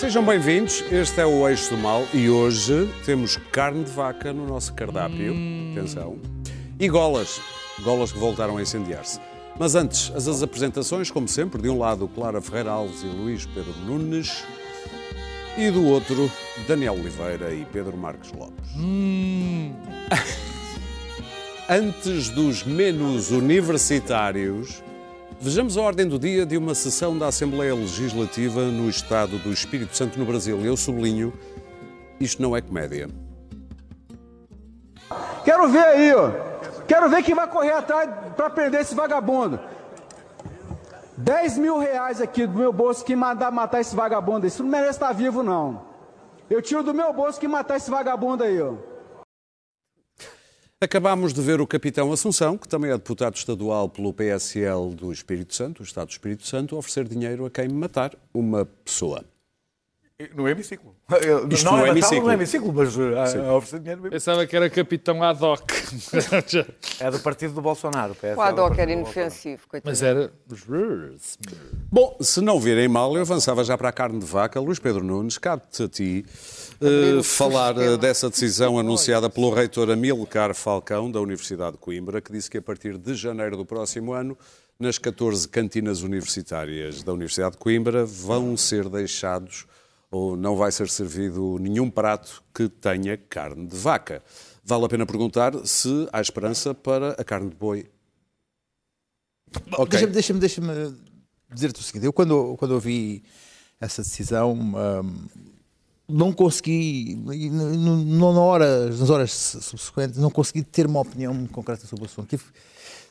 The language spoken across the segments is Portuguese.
Sejam bem-vindos, este é o Eixo do Mal e hoje temos carne de vaca no nosso cardápio. Atenção. E golas. Golas que voltaram a incendiar-se. Mas antes, as, as apresentações, como sempre, de um lado Clara Ferreira Alves e Luís Pedro Nunes e do outro Daniel Oliveira e Pedro Marques Lopes. Antes dos menus universitários, vejamos a ordem do dia de uma sessão da Assembleia Legislativa no Estado do Espírito Santo no Brasil. Eu sublinho, isto não é comédia. Quero ver aí, ó. Quero ver quem vai correr atrás para prender esse vagabundo. 10 mil reais aqui do meu bolso que mandar matar esse vagabundo. Isso não merece estar vivo, não. Eu tiro do meu bolso que matar esse vagabundo aí, ó. Acabámos de ver o capitão Assunção, que também é deputado estadual pelo PSL do Espírito Santo, o Estado do Espírito Santo, oferecer dinheiro a quem matar uma pessoa. No hemiciclo. Isto não no é hemiciclo. no hemiciclo, mas uh, a, a oferecer dinheiro no hemiciclo. Pensava que era capitão ad hoc. É do partido do Bolsonaro. PSL, O Adoc do era inofensivo. Mas era. Bom, se não virem mal, eu avançava já para a carne de vaca. Luís Pedro Nunes, cabe-te a ti eh, o falar sistema. eh, dessa decisão anunciada pelo reitor Amilcar Falcão, da Universidade de Coimbra, que disse que a partir de janeiro do próximo ano, nas 14 cantinas universitárias da Universidade de Coimbra, vão ser deixados ou não vai ser servido nenhum prato que tenha carne de vaca. Vale a pena perguntar se há esperança para a carne de boi. Ok. Deixa-me deixa deixa dizer-te o seguinte: eu, quando, quando ouvi essa decisão, hum, não consegui, não na hora, nas horas subsequentes, não consegui ter uma opinião muito concreta sobre o assunto. Tive,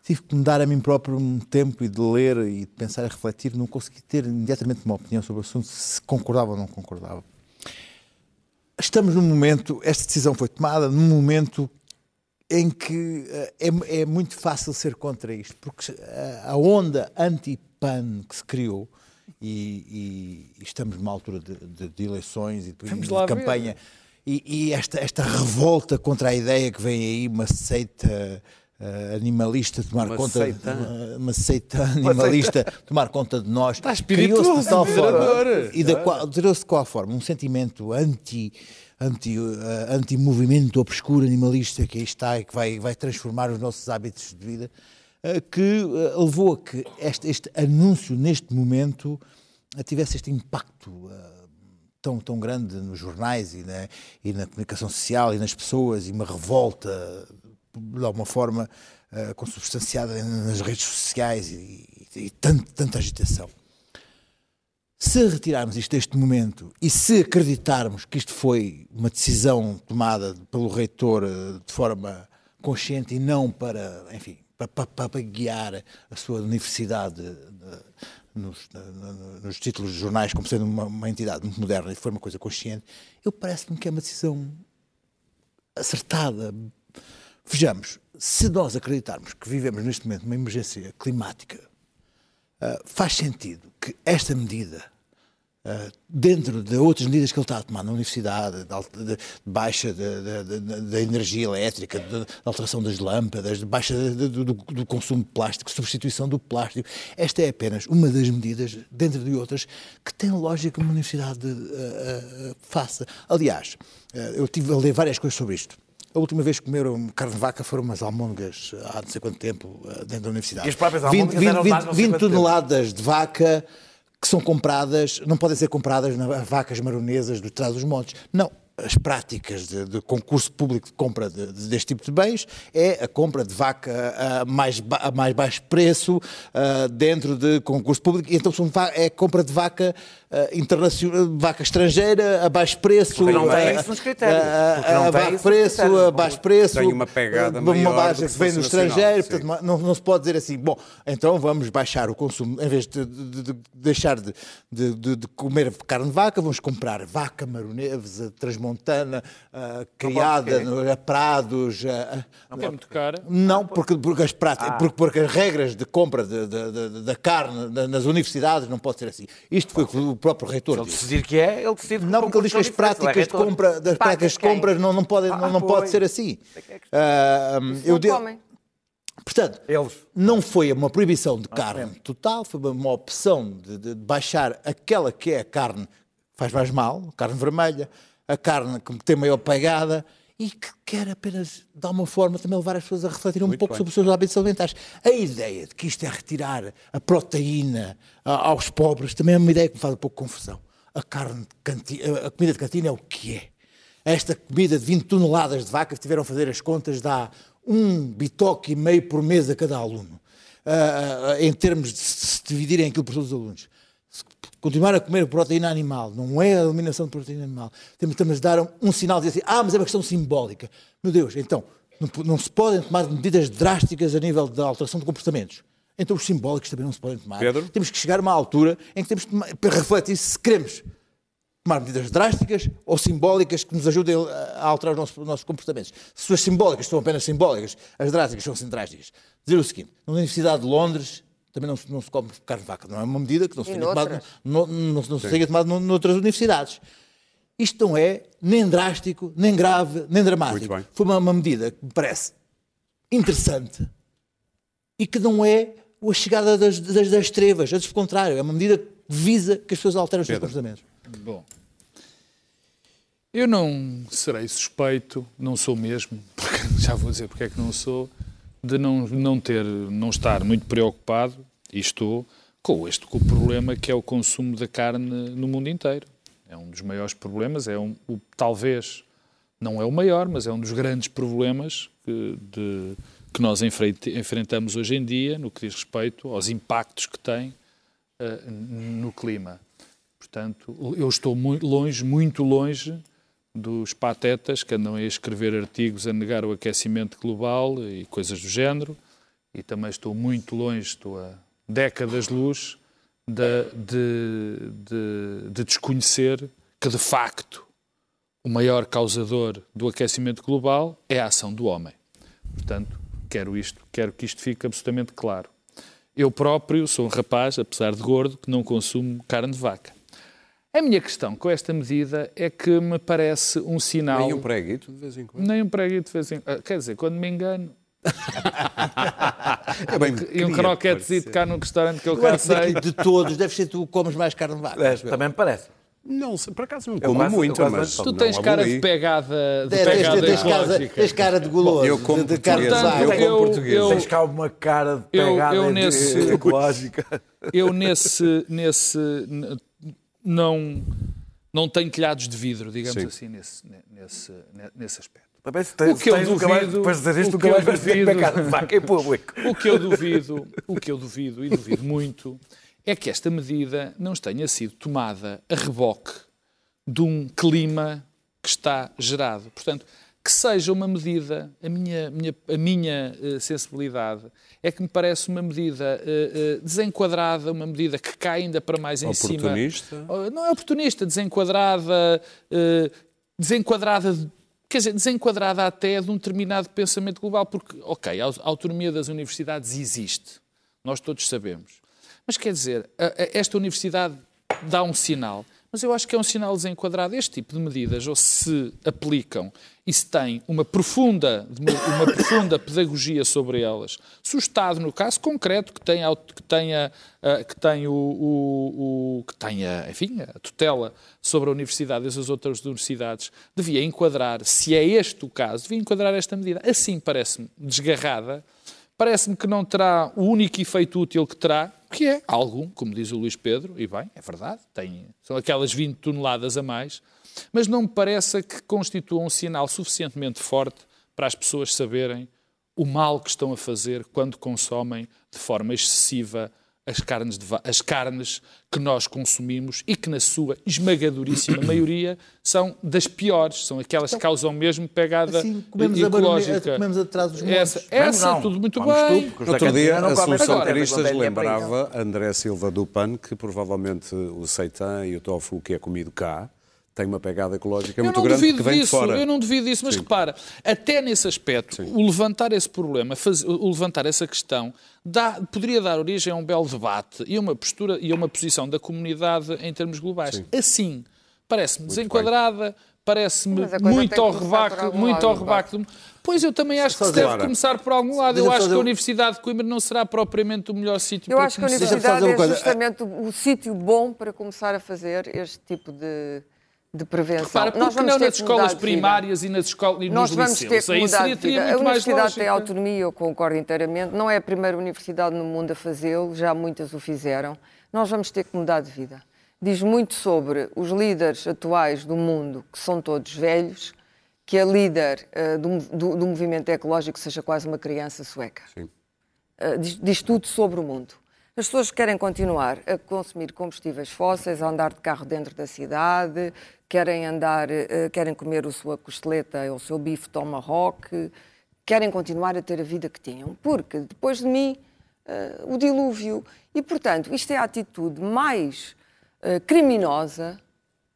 tive que me dar a mim próprio um tempo e de ler e de pensar e refletir. Não consegui ter imediatamente uma opinião sobre o assunto, se concordava ou não concordava. Estamos num momento, esta decisão foi tomada num momento em que eh, é, é muito fácil ser contra isto, porque eh, a onda anti-PAN que se criou, e, e- e estamos numa altura de, de- de eleições e de, Vamos de lá ver. campanha, e, e esta, esta revolta contra a ideia que vem aí, uma seita eh, animalista tomar Uma conta, seita? uma, uma seita animalista tomar conta de nós, Está criou-se de tal forma, e da qual, criou-se de qual forma? Um sentimento anti, anti, eh, anti-movimento obscuro animalista que aí está e que vai, vai transformar os nossos hábitos de vida, eh, que levou a que este, este anúncio, neste momento, tivesse este impacto tão, tão grande nos jornais e na, e na comunicação social e nas pessoas e uma revolta de alguma forma eh, consubstanciada nas redes sociais e, e, e tanto- tanta agitação. Se retirarmos isto deste momento e se acreditarmos que isto foi uma decisão tomada pelo reitor eh, de forma consciente e não para, enfim, para, para- para guiar a sua universidade eh, nos, nos títulos de jornais como sendo uma, uma entidade muito moderna e foi uma coisa consciente, eu parece-me que é uma decisão acertada. Vejamos, se nós acreditarmos que vivemos neste momento uma emergência climática, ah, faz sentido que esta medida, ah, dentro de outras medidas que ele está a tomar na universidade, de, de- de baixa da- da- da da energia elétrica, de alteração das lâmpadas, de baixa do, do- consumo de plástico, substituição do plástico, esta é apenas uma das medidas, dentro de outras, que tem lógica que uma universidade ah, faça. Aliás, eu tive a ler várias coisas sobre isto. A última vez que comeram carne de vaca foram umas almôndegas há não sei quanto tempo ah, dentro da universidade. E as próprias 20, almôndegas eram 20, mais não sei 20 quanto tempo. toneladas de vaca que são compradas, não podem ser compradas nas vacas maronesas do trás dos montes. Não. As práticas de, de concurso público de compra de- de- deste tipo de bens é a compra de vaca a mais, a mais baixo preço ah, dentro de concurso público. Então é compra de vaca internacional, vaca estrangeira a baixo preço. Porque não tem ah, isso nos critérios. não a tem baixo preço, a baixo preço. Tem uma pegada maior uma baixa que vem do estrangeiro. Portanto, não, não se pode dizer assim, bom, então vamos baixar o consumo, em vez de, de- de deixar de, de- de- de comer carne de vaca, vamos comprar vaca maronesa, transmontana, criada no, a prados. ah, ah, É muito cara. não, porque, porque, as Ah. porque, porque as regras de compra da carne na- nas universidades não pode ser assim. Isto foi o que o próprio reitor Se ele decidir que é, ele decide Não, porque ele diz que as práticas de compra, das práticas de compras não, não, podem, não, não pode ser assim. é que é Ah, eu Não comem. Portanto, Eles. não foi uma proibição de carne total, foi uma opção de, de baixar aquela que é a carne faz mais mal, carne vermelha, a carne que tem maior pegada e que quer apenas, de alguma forma, também levar as pessoas a refletir um Muito pouco bem. sobre os seus hábitos alimentares. A ideia de que isto é retirar a proteína aos pobres também é uma ideia que me faz um pouco confusão. A carne de cantina, a comida de cantina é o que é. Esta comida de 20 toneladas de vaca, que tiveram a fazer as contas, dá um bitoque e meio por mês a cada aluno. Ah, ah, em termos de se dividirem aquilo por todos os alunos. Continuar a comer proteína animal, não é a eliminação de proteína animal. Temos, temos de dar um, um sinal de dizer assim, ah, mas é uma questão simbólica. Meu Deus, então, não, não se podem tomar medidas drásticas a nível de alteração de comportamentos. Então os simbólicos também não se podem tomar. Pedro? Temos que chegar a uma altura em que temos de tomar- para refletir se queremos tomar medidas drásticas ou simbólicas que nos ajudem a a alterar os nossos, os nossos comportamentos. Se as simbólicas são apenas simbólicas, as drásticas são drásticas. Dizer o seguinte, na Universidade de Londres também não se, não se come carne de vaca. Não é uma medida que não se E tenha tomado, noutras? não, não, não se tenha tomado no- noutras universidades. Isto não é nem drástico, nem grave, nem dramático. Foi uma, uma medida que me parece interessante e que não é a chegada das, das, das trevas. Antes, pelo contrário, é uma medida que visa que as pessoas alterem os seus comportamentos. Bom, eu não serei suspeito, não sou mesmo, porque já vou dizer porque é que não sou, de não, não ter, não estar muito preocupado, e estou, com este com o problema que é o consumo da carne no mundo inteiro. É um dos maiores problemas, é um, o, talvez, não é o maior, mas é um dos grandes problemas que, de- que nós enfrente- enfrentamos hoje em dia no que diz respeito aos impactos que tem eh, no clima. Portanto, eu estou muito longe, muito longe dos patetas que andam a escrever artigos a negar o aquecimento global e coisas do género. E também estou muito longe, estou a décadas-luz de, de, de, de desconhecer que, de facto, o maior causador do aquecimento global é a ação do homem. Portanto, quero isto, quero que isto fique absolutamente claro. Eu próprio sou um rapaz, apesar de gordo, que não consumo carne de vaca. A minha questão com esta medida é que me parece um sinal. Nem um preguito de vez em quando. Nem um preguito de vez em quando. Quer dizer, quando me engano. É bem, E um croquetezito cá no restaurante que eu Eu cá que sei. de todos, deve ser tu que comes mais carne de vaca. É, eu. também me parece. Não, por acaso não Eu como quase- eu muito, quase mas não Tu não tens cara aboli. de pegada, de Tens- tens- pegada tens cara- ecológica. Tens cara de guloso. Eu como de, de carne de vaca. eu como eu- português. eu- Tens cá uma cara de eu- pegada eu de- nesse- ecológica. Eu nesse, nesse não, não tenho telhados de vidro, digamos Sim. assim, nesse, nesse, nesse aspecto. Também se tens, O que eu duvido- dizer isto, o que eu duvido- em público. O que eu duvido, o que eu duvido e duvido muito é que esta medida não tenha sido tomada a reboque de um clima que está gerado. Portanto, que seja uma medida, a minha, minha- a minha eh, sensibilidade é que me parece uma medida eh, eh, desenquadrada, uma medida que cai ainda para mais em cima. Oportunista? Oh, Não é oportunista, desenquadrada, desenquadrada, de- quer dizer, desenquadrada até de um determinado pensamento global, porque, ok, a au- a autonomia das universidades existe, nós todos sabemos. Mas quer dizer, esta universidade dá um sinal, mas eu acho que é um sinal desenquadrado. Este tipo de medidas, ou se aplicam e se tem uma profunda, uma profunda pedagogia sobre elas, se o Estado, no caso concreto, que aut- que tenha, que tem o, o- o- que tenha, enfim, a tutela sobre a universidade e as outras universidades, devia enquadrar, se é este o caso, devia enquadrar esta medida. Assim parece-me desgarrada, parece-me que não terá o único efeito útil que terá, que é algum, como diz o Luís Pedro, e bem, é verdade, tem, são aquelas 20 toneladas a mais, mas não me parece que constitua um sinal suficientemente forte para as pessoas saberem o mal que estão a fazer quando consomem de forma excessiva as carnes, de as carnes que nós consumimos e que, na sua esmagadoríssima maioria, são das piores, são aquelas que causam mesmo pegada Assim comemos a ecológica. banana- comemos atrás dos essa, montes. essa não. tudo muito bem. da outro dia, a Cristas quando é lembrava André Silva do PAN que provavelmente o seitan e o tofu que é comido cá tem uma pegada ecológica Eu muito não grande duvido que vem disso, de fora. eu não duvido disso, mas repara, até nesse aspecto, o levantar esse problema, faz- o levantar essa questão, dá- poderia dar origem a um belo debate e a uma postura e a uma posição da comunidade em termos globais. Assim, parece-me desenquadrada, parece-me muito ao começar rebaque, muito ao rebaque. Pois eu também acho que se deve começar por algum lado. Eu acho que a Universidade de Coimbra não será propriamente o melhor sítio Eu para acho que a começar. Universidade é justamente o sítio bom para começar a fazer este tipo de, de prevenção. Repara, Nós porque vamos não ter nas que escolas mudar de vida. primárias e nas escolas e Nós nos vamos ter liceus? que Aí mudar seria, de teria vida. A universidade tem autonomia, eu concordo inteiramente. Não é a primeira universidade no mundo a fazê-lo, já muitas o fizeram. Nós vamos ter que mudar de vida. Diz muito sobre os líderes atuais do mundo, que são todos velhos, que a líder eh, do, do- do movimento ecológico seja quase uma criança sueca. Sim. Uh, diz, diz tudo sobre o mundo. As pessoas querem continuar a consumir combustíveis fósseis, a andar de carro dentro da cidade, querem andar, uh, querem comer a sua costeleta ou o seu bife tomahawk, querem continuar a ter a vida que tinham. Porque depois de mim, uh, o dilúvio. E, portanto, isto é a atitude mais uh, criminosa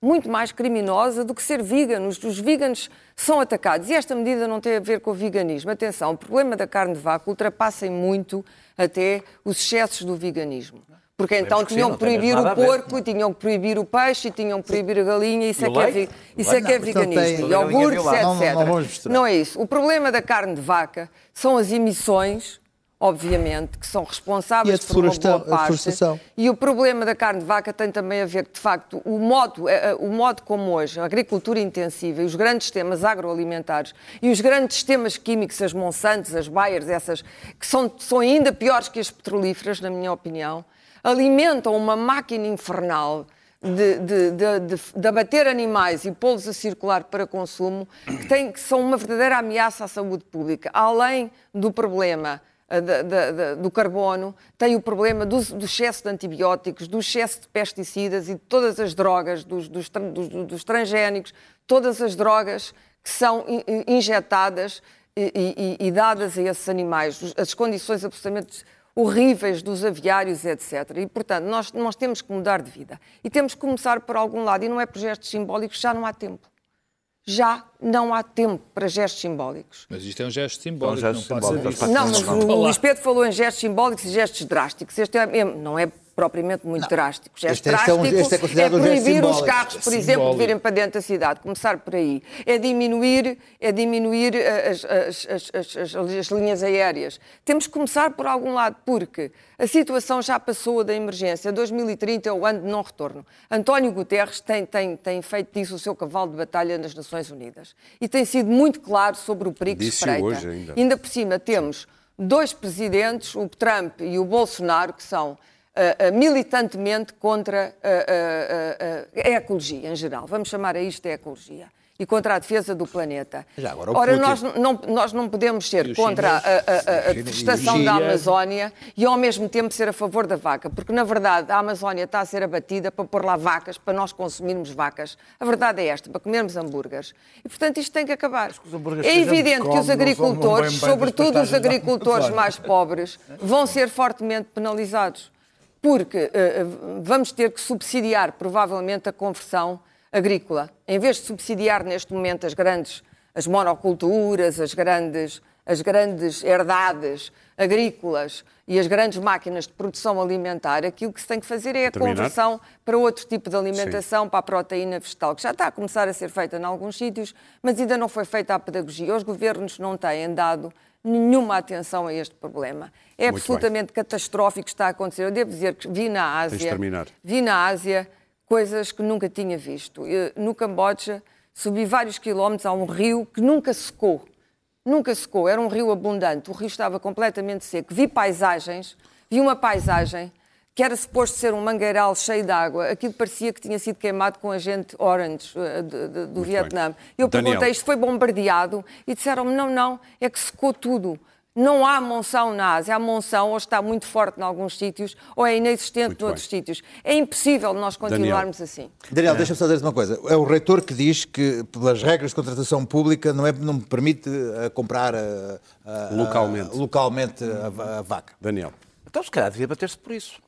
muito mais criminosa do que ser veganos. Os veganos são atacados. E esta medida não tem a ver com o veganismo. Atenção, o problema da carne de vaca ultrapassa muito até os excessos do veganismo. Porque então tinham não que proibir o porco, tinham que proibir o peixe, tinham que proibir a galinha, isso E é que é, isso é, que é Não, não veganismo. Iogurtes, Não, não, etc. não misturar. Não é isso. O problema da carne de vaca são as emissões, obviamente, que são responsáveis por uma boa parte. E o problema da carne de vaca tem também a ver de facto, o modo, eh, eh, o modo como hoje a agricultura intensiva e os grandes sistemas agroalimentares e os grandes sistemas químicos, as Monsantos, as Bayers, essas, que são, são ainda piores que as petrolíferas, na minha opinião, alimentam uma máquina infernal de, de, de, de, de abater animais e pô-los a circular para consumo, que, tem, que são uma verdadeira ameaça à saúde pública. Além do problema da- do carbono, tem o problema do, do excesso de antibióticos, do excesso de pesticidas e de todas as drogas, dos, dos, dos, dos transgénicos, todas as drogas que são in- in- injetadas e, e- e dadas a esses animais, as condições absolutamente horríveis dos aviários, etc. E, portanto, nós, nós temos que mudar de vida. E temos que começar por algum lado. E não é por gestos simbólicos, já não há tempo. Já não há tempo para gestos simbólicos. Mas isto é um gesto simbólico, É um gesto não pode simbólico, isso. Não, mas o. Luís Pedro falou em gestos simbólicos e gestos drásticos. Este é, não é propriamente muito drástico. Gesto Este- este é um- drástico este é um gesto proibir os carros, por exemplo, de virem para dentro da cidade. Começar por aí. É diminuir, é diminuir eh, as, as- as- as- as- as linhas aéreas. Temos que começar por algum lado, porque a situação já passou da emergência. 2030 é o ano de não retorno. António Guterres tem, tem, tem feito disso o seu cavalo de batalha nas Nações Unidas. E tem sido muito claro sobre o perigo que Disse-o espreita. hoje ainda. Ainda por cima temos dois presidentes, o Trump e o Bolsonaro, que são ah, militantemente contra ah, ah, a ecologia em geral. Vamos chamar a isto de ecologia. E contra a defesa do planeta. Já agora Ora, nós não, nós não podemos ser contra a, a- a- a deforestação da. Amazónia e ao mesmo tempo ser a favor da vaca, porque na verdade a Amazónia está a ser abatida para pôr lá vacas, para nós consumirmos vacas. A verdade é esta, para comermos hambúrgueres. E portanto isto tem que acabar. É a evidente que os agricultores, sobretudo os agricultores mais pobres, vão ser fortemente penalizados. Porque eh, vamos ter que subsidiar provavelmente a conversão agrícola. Em vez de subsidiar neste momento as grandes, as monoculturas, as grandes, as grandes herdades agrícolas e as grandes máquinas de produção alimentar, aquilo que se tem que fazer é a Terminar? conversão para outro tipo de alimentação, para a proteína vegetal, que já está a começar a ser feita em alguns sítios, mas ainda não foi feita a pedagogia. Os governos não têm dado nenhuma atenção a este problema. É Muito absolutamente catastrófico o que está a acontecer. Eu devo dizer que vi na Ásia, vi na Ásia coisas que nunca tinha visto. Eu, No Camboja subi vários quilómetros a um rio que nunca secou. Nunca secou, era um rio abundante, o rio estava completamente seco. Vi paisagens, vi uma paisagem que era suposto ser um mangueiral cheio de água, aquilo parecia que tinha sido queimado com agente orange eh, de- de- do Vietnã. Eu Daniel. perguntei, isto foi bombardeado? E disseram-me, não, não, é que secou tudo. Não há monção na Ásia. Há monção, ou está muito forte em alguns sítios, ou é inexistente Muito noutros bem. sítios. É impossível nós continuarmos assim. Daniel, deixa-me só dizer uma coisa. É o reitor que diz que, pelas regras de contratação pública, não, é, não me permite eh, comprar eh, eh, Localmente. localmente a, va- a vaca. Daniel. Então, se calhar, devia bater-se por isso.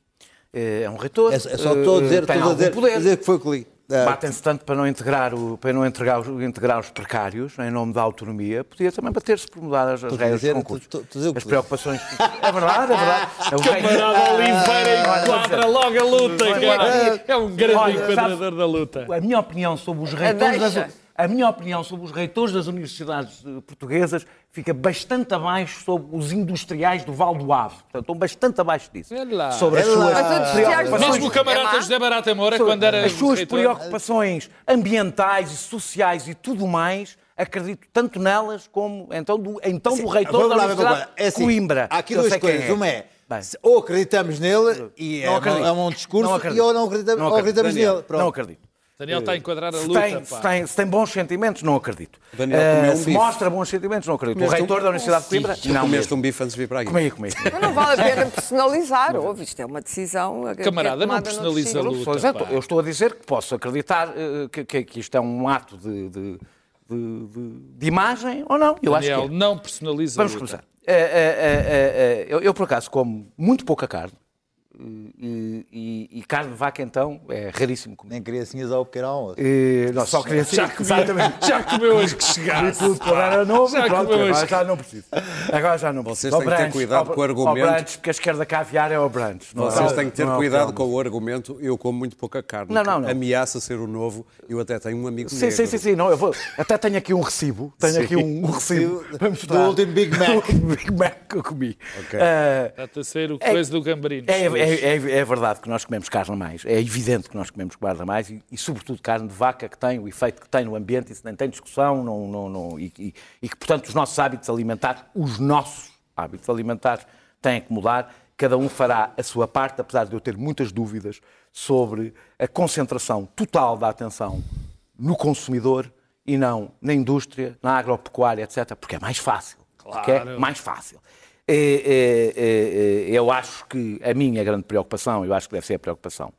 É é um reitor. É, é só estou a dizer, eh, tem estou a algum dizer, poder. dizer que foi o que li. Eh, Batem-se tanto para não, integrar o, para não integrar, os- integrar os precários, em nome da autonomia, podia também bater-se por mudar as, as a regras dizer- do concurso. a dizer o que As preocupações. É verdade, é verdade. É o rei- Camarada Oliveira enquadra logo a luta. É um grande Olha, enquadrador da luta. A minha opinião sobre os reitores Deixa. das, a minha opinião sobre os reitores das universidades eh, portuguesas fica bastante abaixo sobre os industriais do Val do Ave. Portanto, estão bastante abaixo disso. É lá. Sobre as É suas preocupações- Mesmo o camarada É? José Barata Moura, sobre quando era as suas reitor, preocupações ambientais e sociais e tudo mais, acredito tanto nelas como então do, então do reitor da Universidade. É assim, Coimbra. Há aqui duas coisas. Uma é, Bem. ou acreditamos nele e é, acredito. é um discurso, Não acredito. e ou não acreditamos, Não ou acreditamos acredito. nele. Pronto. Não acredito. Daniel está a enquadrar a Se luta. tem, pá. se, tem, se tem bons sentimentos, não acredito. Daniel Eh, comeu um se bife. mostra bons sentimentos, não acredito. O Comeste reitor um- da Universidade de Coimbra, não comeste mesmo. um bife antes de vir para aqui. Comi, comi. Mas não vale a pena personalizar. Ouve, isto é uma decisão. que é Camarada, não tomada personaliza a sítios. luta. Pois é, pá. eu estou a dizer que posso acreditar eh, que, que- que isto é um ato de, de- de- de- de imagem ou não. Eu acho que Daniel, é. não personaliza Vamos a luta. começar. Eh, eh, eh, eh, eu, eu, por acaso, como muito pouca carne. E, e- e carne de vaca, então, é raríssimo comer. Nem criancinhas ao pequeno almoço. E, não, só queria Já, dizer comia, já comeu hoje que chegasse. tudo quando era novo, Já e pronto, comeu agora hoje. já não preciso. Agora já não Vocês preciso. têm que ter cuidado com o argumento. Porque a esquerda caviar é ao brunch. não Vocês é- têm que ter não é cuidado com o argumento. Eu como muito pouca carne. Não, não, não. Ameaça ser o novo. Eu até tenho um amigo Sim, negro. sim, sim, sim, não, eu vou. Até tenho aqui um recibo. Tenho Sim. aqui um, um recibo. Do para mostrar. último Big Mac. O Big Mac que eu comi. Ok. Ah, Está a ser o É- coisa do gambarino. É, é, é- é verdade que nós comemos carne a mais. É evidente que nós comemos carne a mais e, e, sobretudo, carne de vaca que tem o efeito que tem no ambiente, isso nem tem discussão não, não, não- e, e- e que, portanto, os nossos hábitos alimentares, os nossos hábitos alimentares, têm que mudar. Cada um fará a sua parte, apesar de eu ter muitas dúvidas sobre a concentração total da atenção no consumidor e não na indústria, na agropecuária, etc., porque é mais fácil. Porque é Claro. mais fácil. É, é, é, eu acho que a minha grande preocupação, eu acho que deve ser a preocupação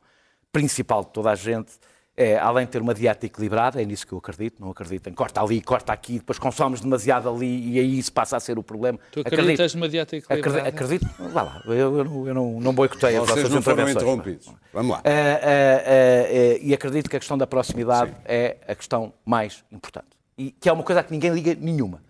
principal de toda a gente, é, além de ter uma dieta equilibrada, é nisso que eu acredito, não acredito em corta ali, corta aqui, depois consomes demasiado ali e aí isso passa a ser o problema. Tu acreditas numa dieta equilibrada? Acredito, acredito vá lá, eu, eu não, eu não, não boicoteio as Vocês vossas não foram intervenções. interrompidos. Vamos lá. E acredito que a questão da proximidade é a questão mais importante. E que é uma coisa que ninguém liga nenhuma.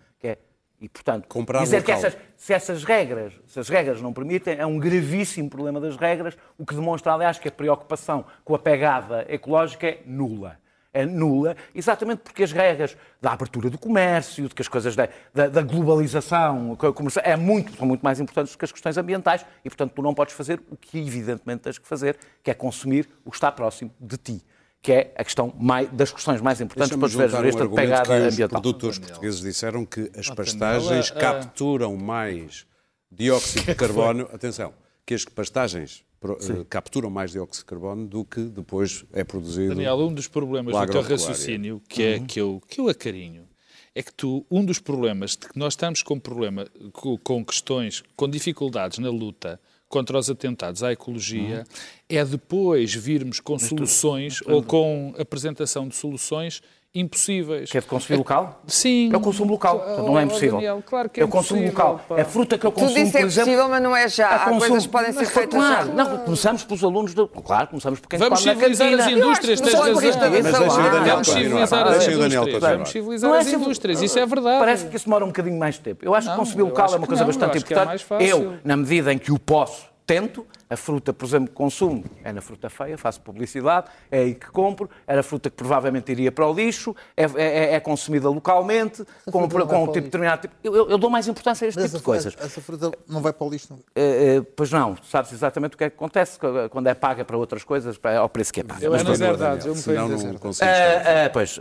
Que e, portanto, Comprar dizer que local. essas, se essas regras, se as regras não permitem, é um gravíssimo problema das regras, o que demonstra, aliás, que a preocupação com a pegada ecológica é nula. É nula, exatamente porque as regras da abertura do comércio, de que as coisas da, da, da globalização comercial, é muito, são muito mais importantes do que as questões ambientais e, portanto, tu não podes fazer o que evidentemente tens que fazer, que é consumir o que está próximo de ti, que é a questão mais, das questões mais importantes para os juntar um pegada que os ambiental. produtores portugueses disseram que as pastagens Daniela, capturam mais dióxido de carbono. Atenção, que as pastagens pro- eh, capturam mais dióxido de carbono do que depois é produzido. Daniel, um dos problemas do teu raciocínio, que é que eu, que eu acarinho, é que tu, um dos problemas de que nós estamos com problema, com, com questões, com dificuldades na luta contra os atentados à ecologia, é depois virmos com soluções ou com apresentação de soluções impossíveis. Que é de consumir local? Sim. Eu consumo local, portanto não é Oh, impossível. Daniel, claro que é eu consumo impossível, local. pá. A fruta que eu Tudo consumo, é por exemplo... possível, mas não é já. Há consumo- coisas que podem ser feitas claro, já. não, começamos pelos alunos do... Claro, começamos por quem Vamos come na civilizar as indústrias, tens razão. o Vamos civilizar as o Daniel indústrias. Vamos civilizar Não é as indústrias. Isso é verdade. Parece que isso demora um bocadinho mais de tempo. Eu acho que consumir local é uma que coisa bastante é importante. mais fácil. eu, na medida em que o posso, tento. A fruta, por exemplo, que consumo é na fruta feia, faço publicidade, é aí que compro. Era fruta que provavelmente iria para o lixo, é, é- é consumida localmente, com, um tipo determinado tipo. Eu, eu- eu dou mais importância a este Mas tipo de coisas. essa, essa fruta não vai para o lixo. não. Eh, eh, pois não, sabes exatamente o que é que acontece quando é paga para outras coisas, para- ao preço que é pago. Eu Mas é verdades, eu me senão não Ah, estar. ah, pois,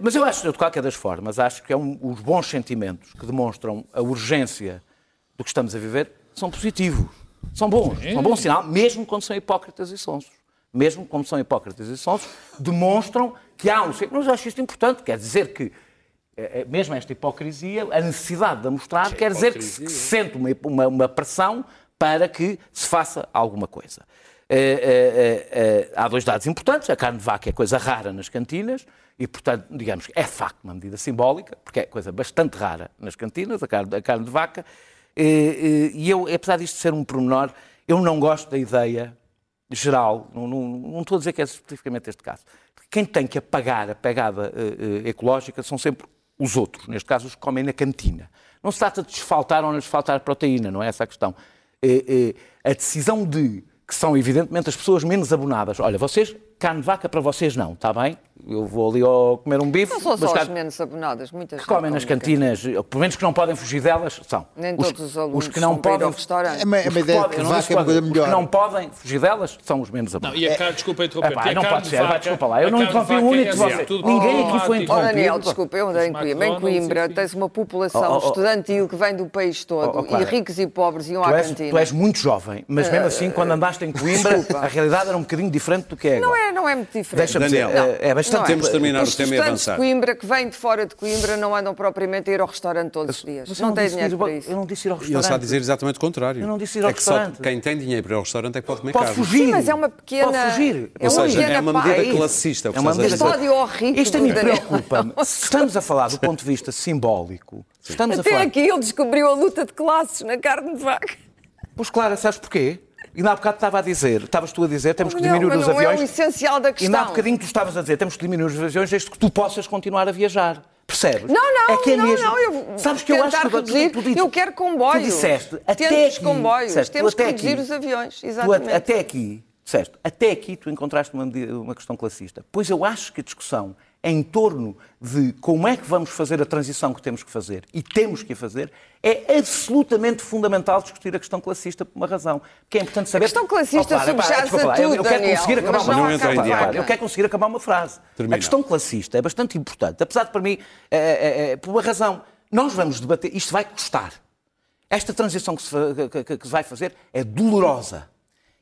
mas eu acho, de qualquer das formas, acho que é um- os bons sentimentos que demonstram a urgência do que estamos a viver são positivos, são bons, são um bom sinal, mesmo quando são hipócritas e sonsos. Mesmo quando são hipócritas e sonsos, demonstram que há um... Mas eu acho isto importante, quer dizer que eh, eh, mesmo esta hipocrisia, a necessidade de a mostrar, quer dizer que se, que se sente uma, uma, uma pressão para que se faça alguma coisa. Eh, há dois dados importantes. A carne de vaca é coisa rara nas cantinas e, portanto, digamos que é facto uma medida simbólica, porque é coisa bastante rara nas cantinas, a carne, a carne de vaca. Eh, eh, E eu, apesar disto ser um pormenor, eu não gosto da ideia geral, não, não, não estou a dizer que é especificamente este caso. Quem tem que apagar a pegada eh, ecológica são sempre os outros, neste caso os que comem na cantina. Não se trata de desfaltar ou não desfaltar proteína, não é essa a questão. A decisão de que são evidentemente as pessoas menos abonadas. Olha, vocês carne de vaca para vocês não, está bem? Eu vou ali ao comer um bife. Não são só as menos sabonadas, muitas que não comem nas cantinas, pelo menos que não podem fugir delas, são. Nem os, todos os alunos os que não podem, ao restaurante. É uma, é os uma que ideia que não vaca é uma coisa podem, Os melhor. que não podem fugir delas são os menos Não, abundantes. e a carne, desculpa interromper. E a não pode de ser, vaca- vai, desculpa lá, eu não interrompi vaca um único é de vocês. assim, tudo Ninguém aqui foi. Oh, interrompido. Daniel, desculpa, eu andei em Coimbra. Em Coimbra tens uma população Oh, oh, oh. estudantil que vem do país todo e ricos e pobres iam à cantina. tu és muito jovem, mas mesmo assim, quando andaste em Coimbra, a realidade era um bocadinho diferente do que é Não agora. Não é muito diferente. Deixa-me Daniel, dizer, Não, é, é bastante... não Temos de terminar Os o tema e avançar. de Coimbra que vêm de fora de Coimbra não andam propriamente a ir ao restaurante todos os dias. Mas eu Não têm dinheiro ir- para isso. Eu não disse ir ao E ele está a restaurante. dizer exatamente o contrário. Eu não disse ir ao é que só restaurante. quem tem dinheiro para ir ao restaurante é que pode comer Pode carne. fugir. Sim, mas é uma pequena- Pode fugir. é Ou uma seja, é uma medida É classista. É uma a medida. Este ódio horrível Isto a mim preocupa-me. Se estamos a falar do ponto de vista simbólico, estamos a Até falar... aqui ele descobriu a luta de classes na carne de vaca. Pois claro, sabes porquê? E há bocado estava a dizer, estavas tu a dizer, temos que diminuir mas os não é aviões. o essencial da E há questão. bocadinho tu estavas a dizer, temos que diminuir os aviões desde que tu possas continuar a viajar. Percebes? Não, não, é que é não, mesmo. não, eu Sabes que eu acho que tu- reduzir, tu, tu, eu quero comboios. Tu disseste, até Temos aqui, comboios, disseste, tu temos que reduzir aqui- os aviões, tu exatamente. até aqui, disseste, até aqui tu encontraste uma, uma questão classista. Pois eu acho que a discussão em torno de como é que vamos fazer a transição que temos que fazer e temos que a fazer é absolutamente fundamental discutir a questão classista por uma razão. Que é importante saber. questão classista Clara, pá, subjaz desculpa a lá, eu- tudo, eu, quero Daniel, conseguir acabar mas uma frase. Eu quero conseguir acabar uma frase. Termina. A questão classista é bastante importante, apesar de para mim, é, é, é, por uma razão. Nós vamos debater, isto vai custar. Esta transição que se, que- que- que se vai fazer é dolorosa.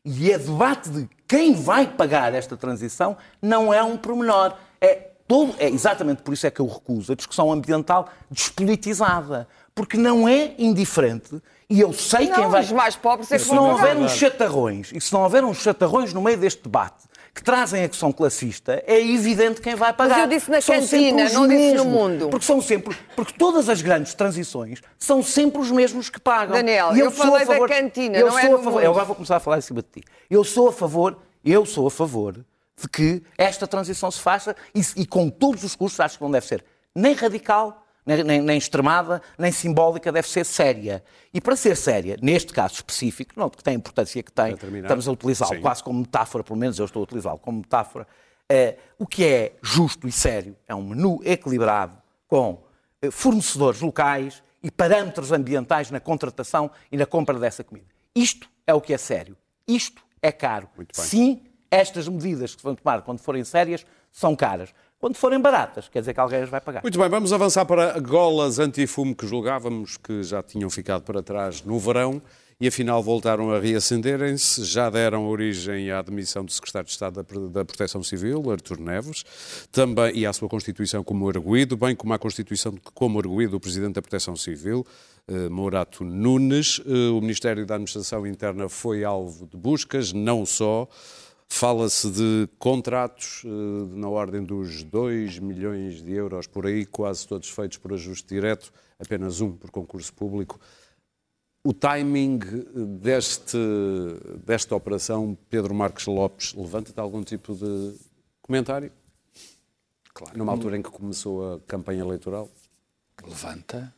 E é debate de quem vai pagar esta transição não é um pormenor. É, todo, é exatamente por isso é que eu recuso a discussão ambiental despolitizada. Porque não é indiferente e eu sei Não, quem vai. os mais pobres é e que se não houver uns chatarrões, e se não houver uns chatarrões no meio deste debate que trazem a questão classista, é evidente quem vai pagar. eu disse na São cantina, não disse no mesmos. mundo. Porque são sempre, porque todas as grandes transições são sempre os mesmos que pagam. Daniel, eu sou falei a favor- da cantina, eu não é sou no a favor. Eu agora vou começar a falar em cima de ti. Eu sou a favor, eu sou a favor de que esta transição se faça e, e com todos os custos, acho que não deve ser nem radical, nem, nem- nem extremada, nem simbólica, deve ser séria. E para ser séria, neste caso específico, não que tem a importância que tem, estamos a utilizá-lo quase como metáfora, pelo menos eu estou a utilizá-lo como metáfora, eh, o que é justo e sério é um menu equilibrado com eh, fornecedores locais e parâmetros ambientais na contratação e na compra dessa comida. Isto é o que é sério. Isto é caro. Muito bem. Sim, estas medidas que se vão tomar quando forem sérias são caras. Quando forem baratas, quer dizer que alguém as vai pagar. Muito bem, vamos avançar para golas antifumo que julgávamos que já tinham ficado para trás no verão e afinal voltaram a reacenderem-se. Já deram origem à demissão do Secretário de Estado da Pro- da Proteção Civil, Artur Neves, também, e à sua constituição como arguído, bem como à constituição como arguído do Presidente da Proteção Civil, eh, Mourato Nunes. Eh, O Ministério da Administração Interna foi alvo de buscas, não só. Fala-se de contratos eh, na ordem dos 2 milhões de euros por aí, quase todos feitos por ajuste direto, apenas um por concurso público. O timing deste, desta operação, Pedro Marques Lopes, levanta-te algum tipo de comentário? Claro. Numa altura em que começou a campanha eleitoral? Levanta.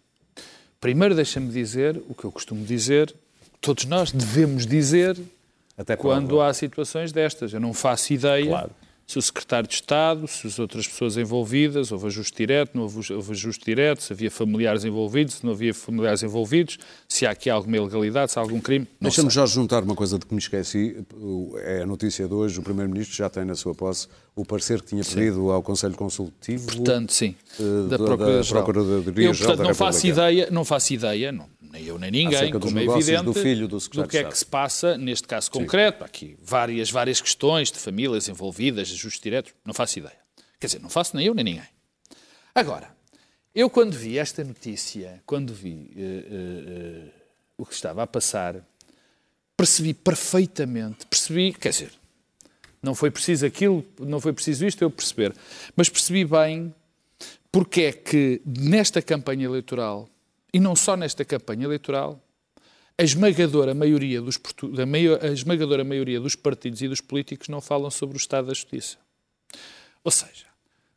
Primeiro deixa-me dizer o que eu costumo dizer, todos nós devemos dizer Até quando há situações destas. Eu não faço ideia Claro. se o secretário de Estado, se as outras pessoas envolvidas, houve ajuste direto, não houve houve ajuste direto, se havia familiares envolvidos, se não havia familiares envolvidos, se há aqui alguma ilegalidade, se há algum crime. Deixa-me já juntar uma coisa de que me esqueci. É a notícia de hoje. O Primeiro-Ministro já tem na sua posse o parecer que tinha pedido ao Conselho Consultivo. Portanto, sim, Eh, da da- Procuradoria-Geral. da Procuradoria-Geral Eu, portanto, não faço ideia, não faço ideia, não, nem eu nem ninguém, como é evidente, do filho do secretário que é que se passa neste caso concreto. Há aqui várias, várias questões de famílias envolvidas, ajustes diretos, não faço ideia. Quer dizer, não faço nem eu nem ninguém. Agora, eu quando vi esta notícia, quando vi eh, eh, eh, o que estava a passar, percebi perfeitamente, percebi, quer dizer, não foi preciso aquilo, não foi preciso isto eu perceber, mas percebi bem porque é que nesta campanha eleitoral, e não só nesta campanha eleitoral, a esmagadora maioria dos, a esmagadora maioria dos partidos e dos políticos não falam sobre o Estado da Justiça. Ou seja,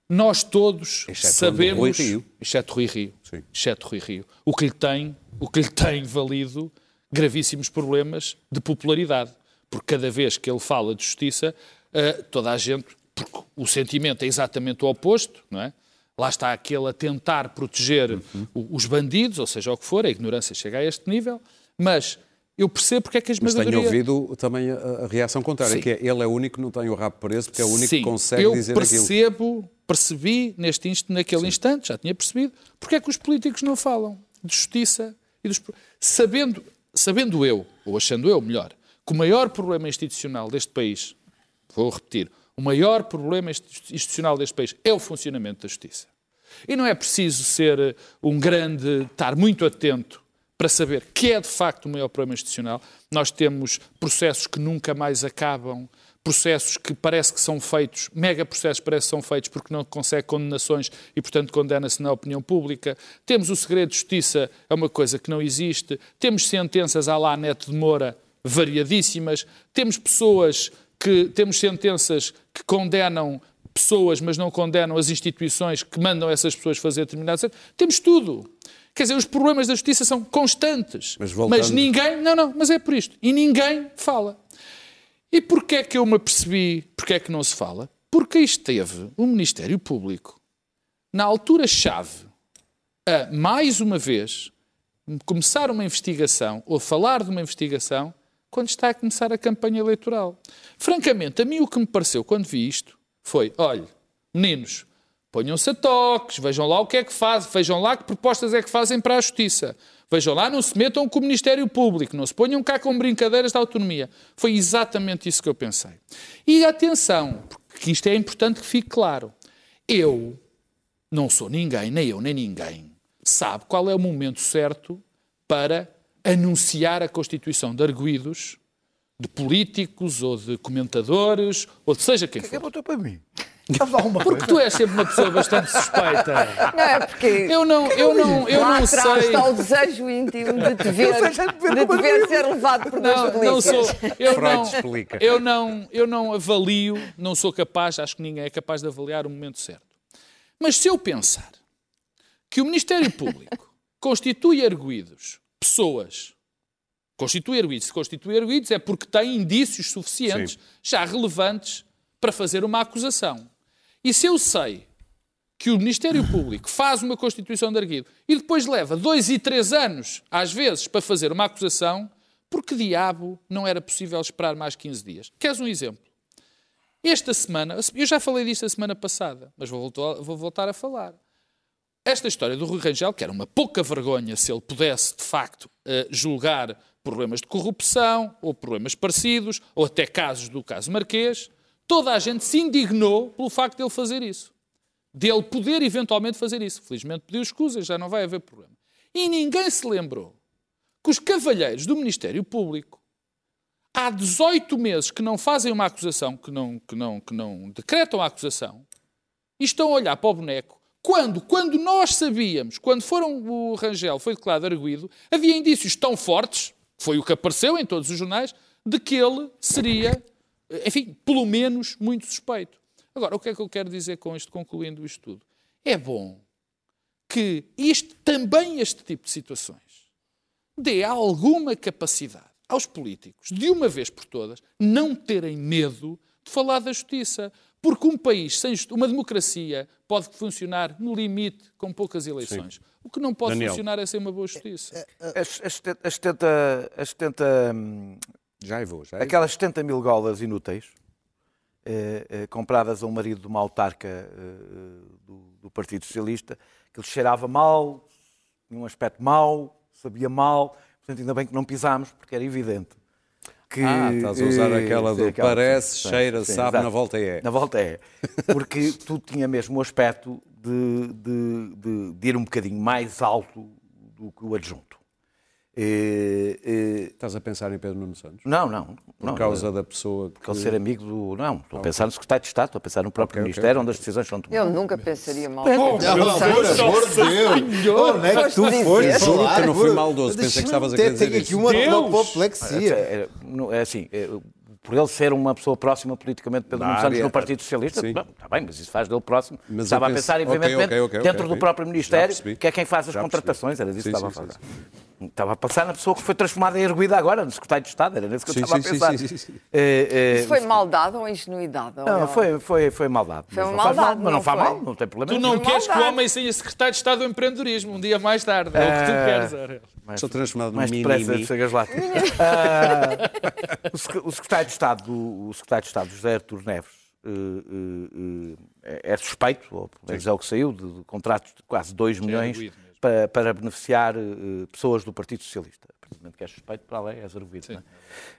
nós todos Exceto sabemos, Rui Rio. exceto Rui Rio, Sim. exceto Rui Rio, o que lhe tem, o que lhe tem valido gravíssimos problemas de popularidade, porque cada vez que ele fala de justiça, uh, toda a gente, porque o sentimento é exatamente o oposto, não é? Lá está aquele a tentar proteger uhum. os bandidos, ou seja, o que for, a ignorância chega a este nível, mas eu percebo porque é que a esmagadora... Mas tenho ouvido também a, reação contrária, Sim. que é ele é o único que não tem o rabo preso, porque é o único Sim, que consegue dizer percebo, aquilo. eu percebo, percebi neste instante, naquele Sim. instante, já tinha percebido, porque é que os políticos não falam de justiça e dos... Sabendo, sabendo eu, ou achando eu melhor, que o maior problema institucional deste país, vou repetir, o maior problema institucional deste país é o funcionamento da justiça. E não é preciso ser eh, um grande, estar muito atento para saber que é de facto o maior problema institucional. Nós temos processos que nunca mais acabam, processos que parece que são feitos, mega processos parece que são feitos porque não consegue condenações e, portanto, condena-se na opinião pública. Temos o segredo de justiça, é uma coisa que não existe. Temos sentenças à lá Neto de Moura variadíssimas. Temos pessoas que temos sentenças que condenam pessoas, mas não condenam as instituições que mandam essas pessoas fazer determinadas Temos tudo. Quer dizer, os problemas da justiça são constantes. Mas, voltando... mas ninguém. Não, não, mas é por isto. E ninguém fala. E porquê é que eu me apercebi? Porquê é que não se fala? Porque esteve o Ministério Público, na altura-chave, a, mais uma vez, começar uma investigação, ou falar de uma investigação, quando está a começar a campanha eleitoral. Francamente, a mim o que me pareceu quando vi isto foi: olhe, meninos, ponham-se a toques, vejam lá o que é que fazem, vejam lá que propostas é que fazem para a justiça. Vejam lá, não se metam com o Ministério Público, não se ponham cá com brincadeiras de autonomia. Foi exatamente isso que eu pensei. E atenção, porque isto é importante que fique claro. Eu não sou ninguém, nem eu, nem ninguém, sabe qual é o momento certo para anunciar a constituição de arguídos de políticos ou de comentadores ou de seja quem que for. Que para mim? Porque tu és sempre uma pessoa bastante suspeita. Não é porque eu não, eu não, eu não atrás sei. está o desejo íntimo de te ver, de te ver ser levado por dois não, não sou, eu Freud não, explica. Eu não, eu não avalio, não sou capaz, acho que ninguém é capaz de avaliar o momento certo. Mas se eu pensar que o Ministério Público constitui arguídos pessoas constitui arguídos. Se constitui arguídos é porque tem indícios suficientes, Sim. já relevantes, para fazer uma acusação. E se eu sei que o Ministério Público faz uma constituição de arguido e depois leva dois e três anos, às vezes, para fazer uma acusação, por que diabo não era possível esperar mais 15 dias? Queres um exemplo? Esta semana, eu já falei disto a semana passada, mas vou voltar a falar. Esta história do Rui Rangel, que era uma pouca vergonha se ele pudesse, de facto, eh, julgar problemas de corrupção, ou problemas parecidos, ou até casos do caso Marquês, toda a gente se indignou pelo facto de ele fazer isso. De ele poder eventualmente fazer isso. Felizmente pediu escusas, já não vai haver problema. E ninguém se lembrou que os cavalheiros do Ministério Público, há 18 meses que não fazem uma acusação, que não, que não, que não decretam a acusação, e estão a olhar para o boneco quando, quando nós sabíamos, quando foram, o Rangel foi declarado arguído, havia indícios tão fortes, foi o que apareceu em todos os jornais, de que ele seria, enfim, pelo menos muito suspeito. Agora, o que é que eu quero dizer com isto, concluindo isto tudo? É bom que isto, também este tipo de situações dê alguma capacidade aos políticos, de uma vez por todas, não terem medo de falar da justiça. Porque um país sem uma democracia pode funcionar no limite com poucas eleições. Sim. O que não pode Daniel. funcionar é ser uma boa justiça. As, as, as 70, as 70 já vou, já aquelas 70 mil golas inúteis eh, eh, compradas a um marido de uma autarca eh, do, do, Partido Socialista, que lhe cheirava mal, tinha um aspecto mau, sabia mal, portanto ainda bem que não pisámos, porque era evidente que. Ah, estás a usar aquela do aquela, parece, sim, cheira, sim, sabe, exato. na volta é. Na volta é. Porque tu tinha mesmo o aspecto de, de, de, de ir um bocadinho mais alto do que o adjunto. E, e... Estás a pensar em Pedro Nuno Santos? Não, não. Por não, causa da pessoa que... Porque ele ser amigo do... Não, estou a pensar no secretário de Estado, estou a pensar no próprio okay, Ministério, okay. onde as decisões são tomadas. Eu nunca pensaria mal. Oh, pelo amor de Deus! Onde é que tu foste? Juro que não fui maldoso, pensei que estavas a querer dizer Tenho aqui uma apoplexia. É, é, é assim, é, por ele ser uma pessoa próxima politicamente Pedro Nuno Santos no Partido Socialista, está bem, mas isso faz dele próximo. Mas estava penso... a pensar, evidentemente, okay, okay, okay, dentro do próprio Ministério, que é quem faz as Já contratações, percebi. era disso que estava a falar. Estava a pensar na pessoa que foi transformada em erguida agora, no secretário de Estado, era nisso que eu Sim, estava sim, a pensar. sim, sim, sim. Eh, eh, Isso foi maldade ou ingenuidade? Ou Não, não? foi, foi, foi maldade. Foi Mas maldade, mal, mas não não faz mal, não tem problema. Tu não Foi queres que o maldade. homem seja secretário de Estado do empreendedorismo um dia mais tarde. É o que tu Ah. queres, Aurélio. mais, Sou transformado num mais depressa chegas lá. Ah, o sec- o secretário de Estado, o secretário de Estado José Artur Neves, eh, eh, eh, é suspeito, ou pelo menos é o que saiu, de, de contratos de quase 2 milhões arguído mesmo. Para, para beneficiar eh, pessoas do Partido Socialista. Precisamente que é suspeito, para além é arguído. não é?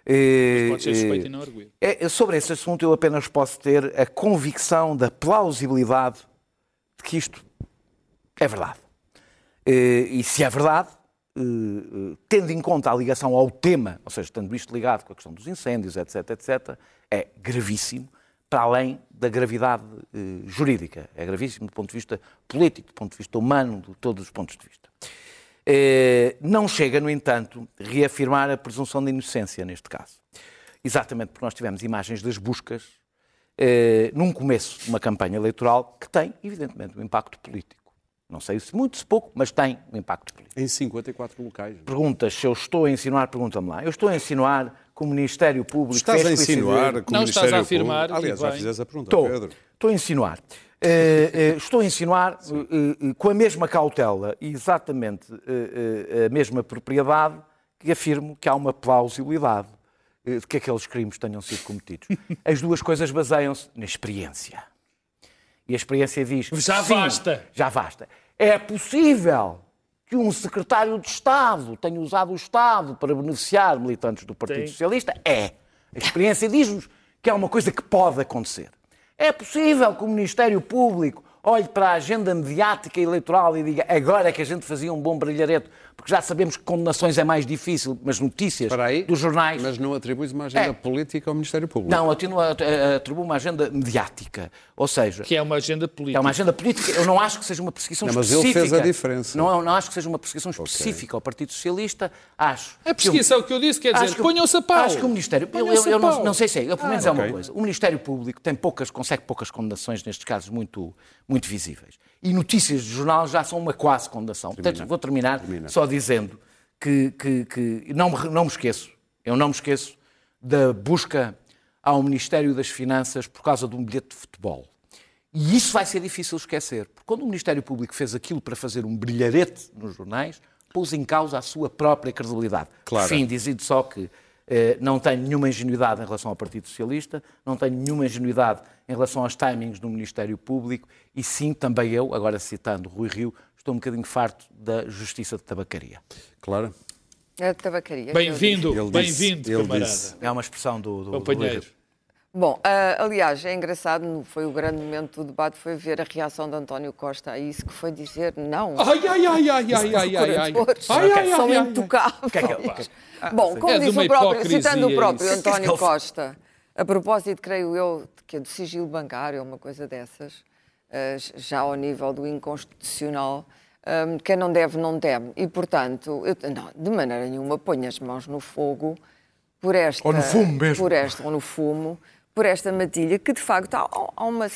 Eh, Pode ser eh, suspeito e não arguído. é, sobre esse assunto, eu apenas posso ter a convicção da plausibilidade de que isto é verdade. Eh, E se é verdade, eh, eh, tendo em conta a ligação ao tema, ou seja, tendo isto ligado com a questão dos incêndios, etc., etc., é gravíssimo, para além da gravidade eh, jurídica. É gravíssimo do ponto de vista político, do ponto de vista humano, de todos os pontos de vista. Eh, Não chega, no entanto, reafirmar a presunção de inocência neste caso. Exatamente porque nós tivemos imagens das buscas eh, num começo de uma campanha eleitoral que tem, evidentemente, um impacto político. Não sei se muito, se pouco, mas tem um impacto político. Em 54 locais. Perguntas se eu estou a insinuar, pergunta-me lá. Eu estou a insinuar que o Ministério Público Estás fez a insinuar que o Não estás Ministério a afirmar, Público... Aliás, já fizeste a pergunta, Estou, Pedro. estou a insinuar. Eh, eh, estou a insinuar eh, eh, com a mesma cautela e exatamente eh, eh, a mesma propriedade que afirmo que há uma plausibilidade eh, de que aqueles crimes tenham sido cometidos. As duas coisas baseiam-se na experiência. E a experiência diz. Já sim, basta. Já basta. É possível que um secretário de Estado tenha usado o Estado para beneficiar militantes do Partido Sim. Socialista? É. A experiência diz-nos que é uma coisa que pode acontecer. É possível que o Ministério Público olhe para a agenda mediática eleitoral e diga agora é que a gente fazia um bom brilhareto, porque já sabemos que condenações é mais difícil, mas notícias aí, dos jornais... Mas não atribuis uma agenda É. política ao Ministério Público. Não, atribuo atribuo uma agenda mediática. Ou seja, Que é uma agenda é política. uma agenda política. Eu não acho que seja uma perseguição Não, mas ele específica. fez a diferença. Não, não acho que seja uma perseguição específica ao Partido Socialista. Acho. A perseguição que eu disse quer dizer, que- ponham-se a pau. Acho que o Ministério. Eu, eu- eu não, não sei se é. Eu, pelo menos é uma ok. coisa. O Ministério Público tem poucas, consegue poucas condenações nestes casos muito, muito visíveis. E notícias de jornal já são uma quase condenação. Portanto, vou terminar só dizendo que, que, que não, me, não me esqueço. Eu não me esqueço da busca ao Ministério das Finanças por causa de um bilhete de futebol. E isso vai ser difícil esquecer, porque quando o Ministério Público fez aquilo para fazer um brilharete nos jornais, pôs em causa a sua própria credibilidade. Claro. Fim, dizendo só que eh, não tenho nenhuma ingenuidade em relação ao Partido Socialista, não tenho nenhuma ingenuidade em relação aos timings do Ministério Público e sim, também eu, agora citando Rui Rio, estou um bocadinho farto da justiça de tabacaria. Claro. É de tabacaria. Bem-vindo, disse- bem-vindo, ele camarada. disse- É uma expressão do, do, do Companheiro. Rio. Bom, ah, aliás, é engraçado, foi o grande momento do debate, foi ver a reação de António Costa a isso, que foi dizer não. Ai, ai, ai, ai, ai, ai, ai, ai. Ai, ai, são ai, ai, ai. intocáveis. é ele- Bom, como É de diz o próprio, citando o próprio isso. António Costa, a propósito, creio eu, que é do sigilo bancário, uma coisa dessas, ah, já ao nível do inconstitucional, ah, quem não deve, não teme. E, portanto, eu, não, de maneira nenhuma ponho as mãos no fogo por esta... Ou no fumo mesmo. Por esta, ou no fumo, por esta matilha, que de facto há, há uma...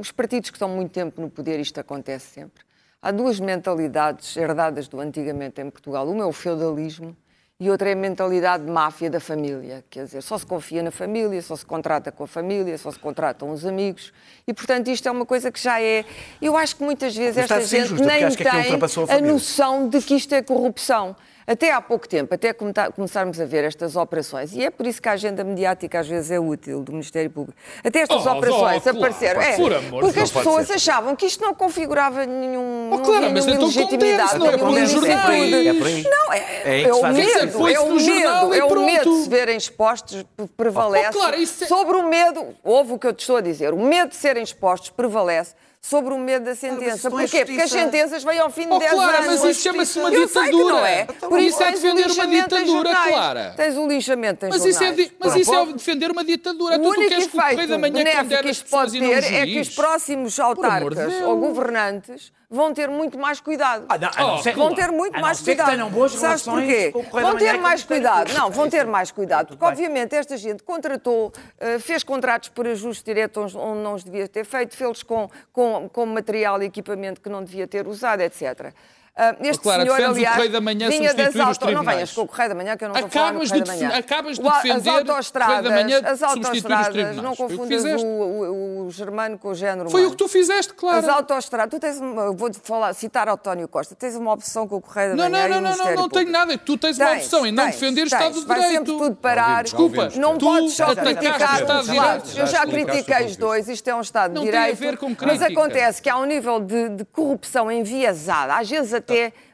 Os partidos que estão muito tempo no poder, isto acontece sempre. Há duas mentalidades herdadas do antigamente em Portugal. Uma é o feudalismo e outra é a mentalidade de máfia da família. Quer dizer, só se confia na família, só se contrata com a família, só se contratam os amigos. E, portanto, isto é uma coisa que já é... Eu acho que muitas vezes Mas esta gente nem aquilo tem a a noção de que isto é corrupção. Até há pouco tempo, até começarmos a ver estas operações, e é por isso que a agenda mediática às vezes é útil do Ministério Público. Até estas Oh, operações oh, claro, apareceram. é, por amor porque as pessoas achavam que isto não configurava nenhum. Oh, não claro, nenhuma então legitimidade, não é nenhuma ilicitude. jornais. É aí. Não, é, É é, que se o medo, é o medo, é o medo de se verem expostos prevalece Oh, claro, isso é- sobre o medo, ouve o que eu te estou a dizer, o medo de serem expostos prevalece sobre o medo da sentença. isso não é Porquê? Porque as sentenças vêm ao fim de Oh, 10 Clara, anos. mas isso chama-se uma que ditadura. não é. Então, Por isso é tens defender uma ditadura. Clara. Tens o linchamento em Mas isso, é, mas Pronto. isso é defender uma ditadura. O Tu, único queres que efeito da Manhã benéfico que isto pode um ter é que os próximos de autarcas ou governantes vão ter muito mais cuidado. Ah, não, a não ser- Vão ter muito mais que cuidado. Sabes relações porquê? com o Correio da Vão ter mais que cuidado. Não, vão ter mais cuidado. Porque, obviamente, esta gente contratou, eh, fez contratos por ajuste direto onde onde não os devia ter feito, fez-los com, com, com material e equipamento que não devia ter usado, etc. Ah, este Oh, Clara, senhor, defendes o aliás, Correio da Manhã vinha das auto... Não venhas com o Correio da Manhã, que eu não estou a falar Acabas Correio de da Manhã. acabas de O- defender As o Correio da autostradas, Manhã as autostradas, não o confundas o, o, o germano com o género Foi o humano. que tu fizeste, As claro. autostradas, tu tens uma, eu vou falar, citar António Costa, tens uma opção com o Correio da Não, Manhã não, e não, o não, não, não tenho nada. Tu tens uma Tens, opção em não tens, defender o. Estado de Vai Direito. sempre tudo parar. Desculpa, Não tu podes só o criticar os lados. Eu já critiquei os dois, isto é um Estado de Não tem a Direito. ver com mas acontece que há um nível de, de corrupção enviesada, às vezes até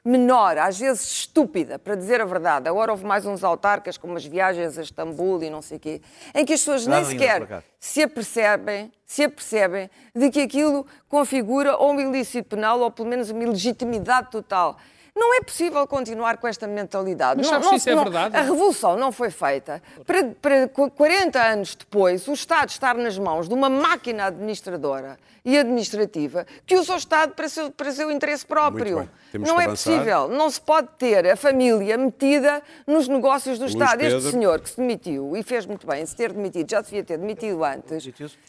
menor, às vezes estúpida, para dizer a verdade. Agora houve mais uns autarcas, como as viagens a Istambul e não sei o quê, em que as pessoas nem sequer se apercebem, se apercebem de que aquilo configura ou um ilícito penal ou pelo menos uma ilegitimidade total. Não é possível continuar com esta mentalidade. Mas Não- não- isso é não- verdade? A revolução não foi feita para, para qu- 40 anos depois o Estado estar nas mãos de uma máquina administradora e administrativa que usa o Estado para seu, para seu interesse próprio. Não é avançar. possível. Não se pode ter a família metida nos negócios do Luís Estado. Este Pedro. senhor que se demitiu e fez muito bem em se ter demitido, já devia ter demitido antes,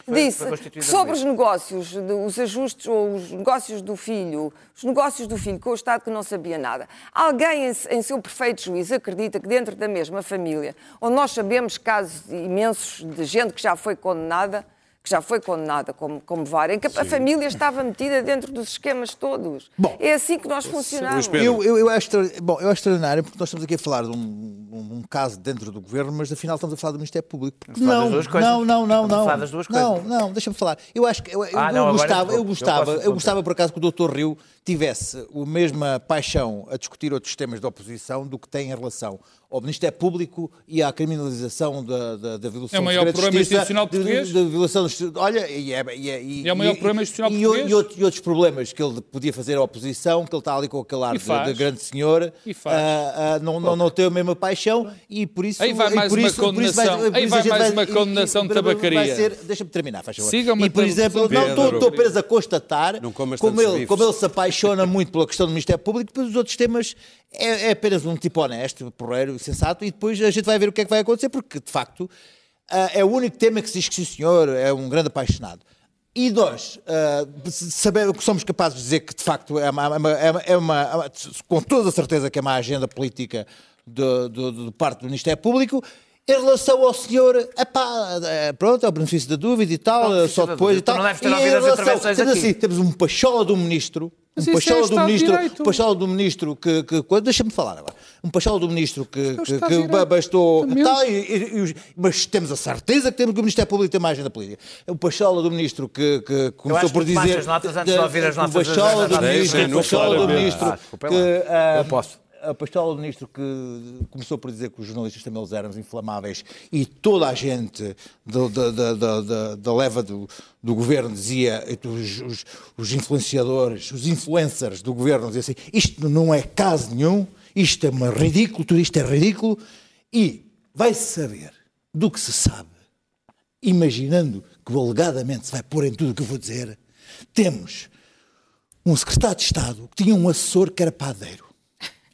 disse que sobre os negócios, de- os ajustes ou os negócios do filho, os negócios do filho com o Estado que não sabia nada. Alguém em, em seu perfeito juízo acredita que dentro da mesma família, onde nós sabemos casos imensos de gente que já foi condenada, que já foi condenada como, como VAR, em que a família estava metida dentro dos esquemas todos. Bom, é assim que nós funcionamos. Eu, eu, eu, acho, bom, eu acho extraordinário porque nós estamos aqui a falar de um, um- um caso dentro do governo, mas afinal estamos a falar do Ministério Público. Não, não, não, não, não. falar das duas não, coisas. não, deixa-me falar. Eu acho que eu, eu- Ah, eu não, agora gostava, eu eu gostava, eu gostava por acaso que o Dr. Rio tivesse a mesma paixão a discutir outros temas da oposição do que tem em relação ao Ministério Público e à criminalização da, da, da violação É o maior problema institucional de- português. da violação dos Olha, e é, e é, e, É o maior e- problema institucional e, português. E, outros- e outros problemas que ele podia fazer à oposição, que ele está ali com aquele ar de, de grande senhor, E faz. ah, ah, não, não, não tem a mesma paixão e por isso. Aí vai mais por uma isso- por isso condenação. por Aí isso vai a gente mais uma condenação de vai tabacaria. Deixa-me terminar, faz favor. Siga-me E por exemplo, não estou apenas a constatar como ele, se apaixona muito pela questão do Ministério Público, depois os outros temas é, é apenas um tipo honesto, porreiro, sensato, e depois a gente vai ver o que é que vai acontecer, porque de facto ah, é o único tema que se diz que sim senhor, é um grande apaixonado. E nós, ah, sabemos que somos capazes de dizer que de facto é uma, é uma- é uma- é com toda a certeza que é uma agenda política do, do, do parte do Ministério Público, em relação ao senhor, epá, é, pronto, é o benefício da dúvida e tal, benefício só da depois e tal. Não deves ter E em ouvido as relação- intervenções temos, aqui. assim, temos um pachola do ministro, Mas um é pachola do ministro, Direito. um pachola do ministro que, que que- deixa-me falar agora, um pachola do ministro que, que, Estado que Direito. bastou, tal, e- e- e mas temos a certeza que temos que o Ministério Público tem uma agenda política. O pachola do ministro que, que começou acho por que dizer, as notas antes de ouvir as o notas das pachola do ministro, o pachola do ministro Ah, que ah, Eu posso. A pastola do ministro que começou por dizer que os jornalistas também eles eram inflamáveis e toda a gente da leva do, do governo dizia, os, os- os influenciadores, os influencers do governo diziam assim, isto não é caso nenhum, isto é uma ridículo, tudo isto é ridículo e vai-se saber do que se sabe, imaginando que alegadamente se vai pôr em tudo o que eu vou dizer, temos um secretário de Estado que tinha um assessor que era padeiro.